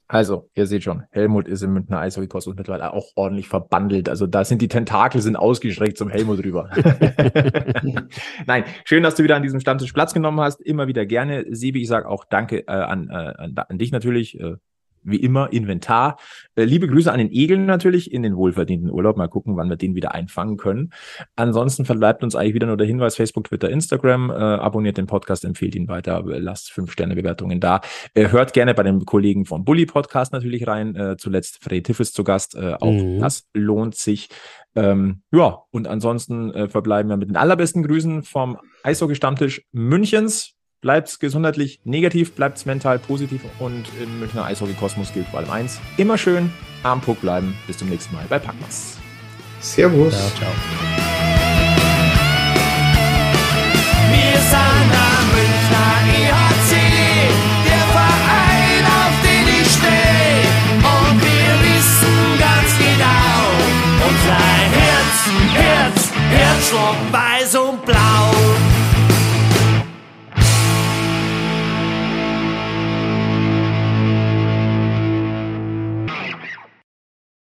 Also, ihr seht schon, Helmut ist im Münchner Eishockeykosmos mittlerweile auch ordentlich verbandelt. Also da sind die Tentakel sind ausgestreckt zum Helmut rüber. Nein, schön, dass du wieder an diesem Stammtisch Platz genommen hast. Immer wieder gerne. Sebi, ich sage auch Danke äh, an, äh, an, an dich natürlich. Äh, wie immer Inventar. Äh, liebe Grüße an den Egeln natürlich in den wohlverdienten Urlaub. Mal gucken, wann wir den wieder einfangen können. Ansonsten verbleibt uns eigentlich wieder nur der Hinweis, Facebook, Twitter, Instagram. Äh, abonniert den Podcast, empfehlt ihn weiter, lasst fünf Sterne Bewertungen da. Äh, hört gerne bei den Kollegen vom Bully Podcast natürlich rein. Äh, zuletzt Fred Tiffes zu Gast. Äh, auch mhm. das lohnt sich. Ähm, ja, und ansonsten äh, verbleiben wir mit den allerbesten Grüßen vom Eishockey-Stammtisch Münchens bleibt gesundheitlich negativ, bleibt mental positiv und im Münchner Eishockey-Kosmos gilt vor allem eins. Immer schön am Puck bleiben. Bis zum nächsten Mal bei Packmas. Servus. Ciao, ciao. Wir sind am Münchner EHC, der Verein, auf den ich stehe. Und wir wissen ganz genau, unser Herz, Herz, Herzschlag weiß und blau.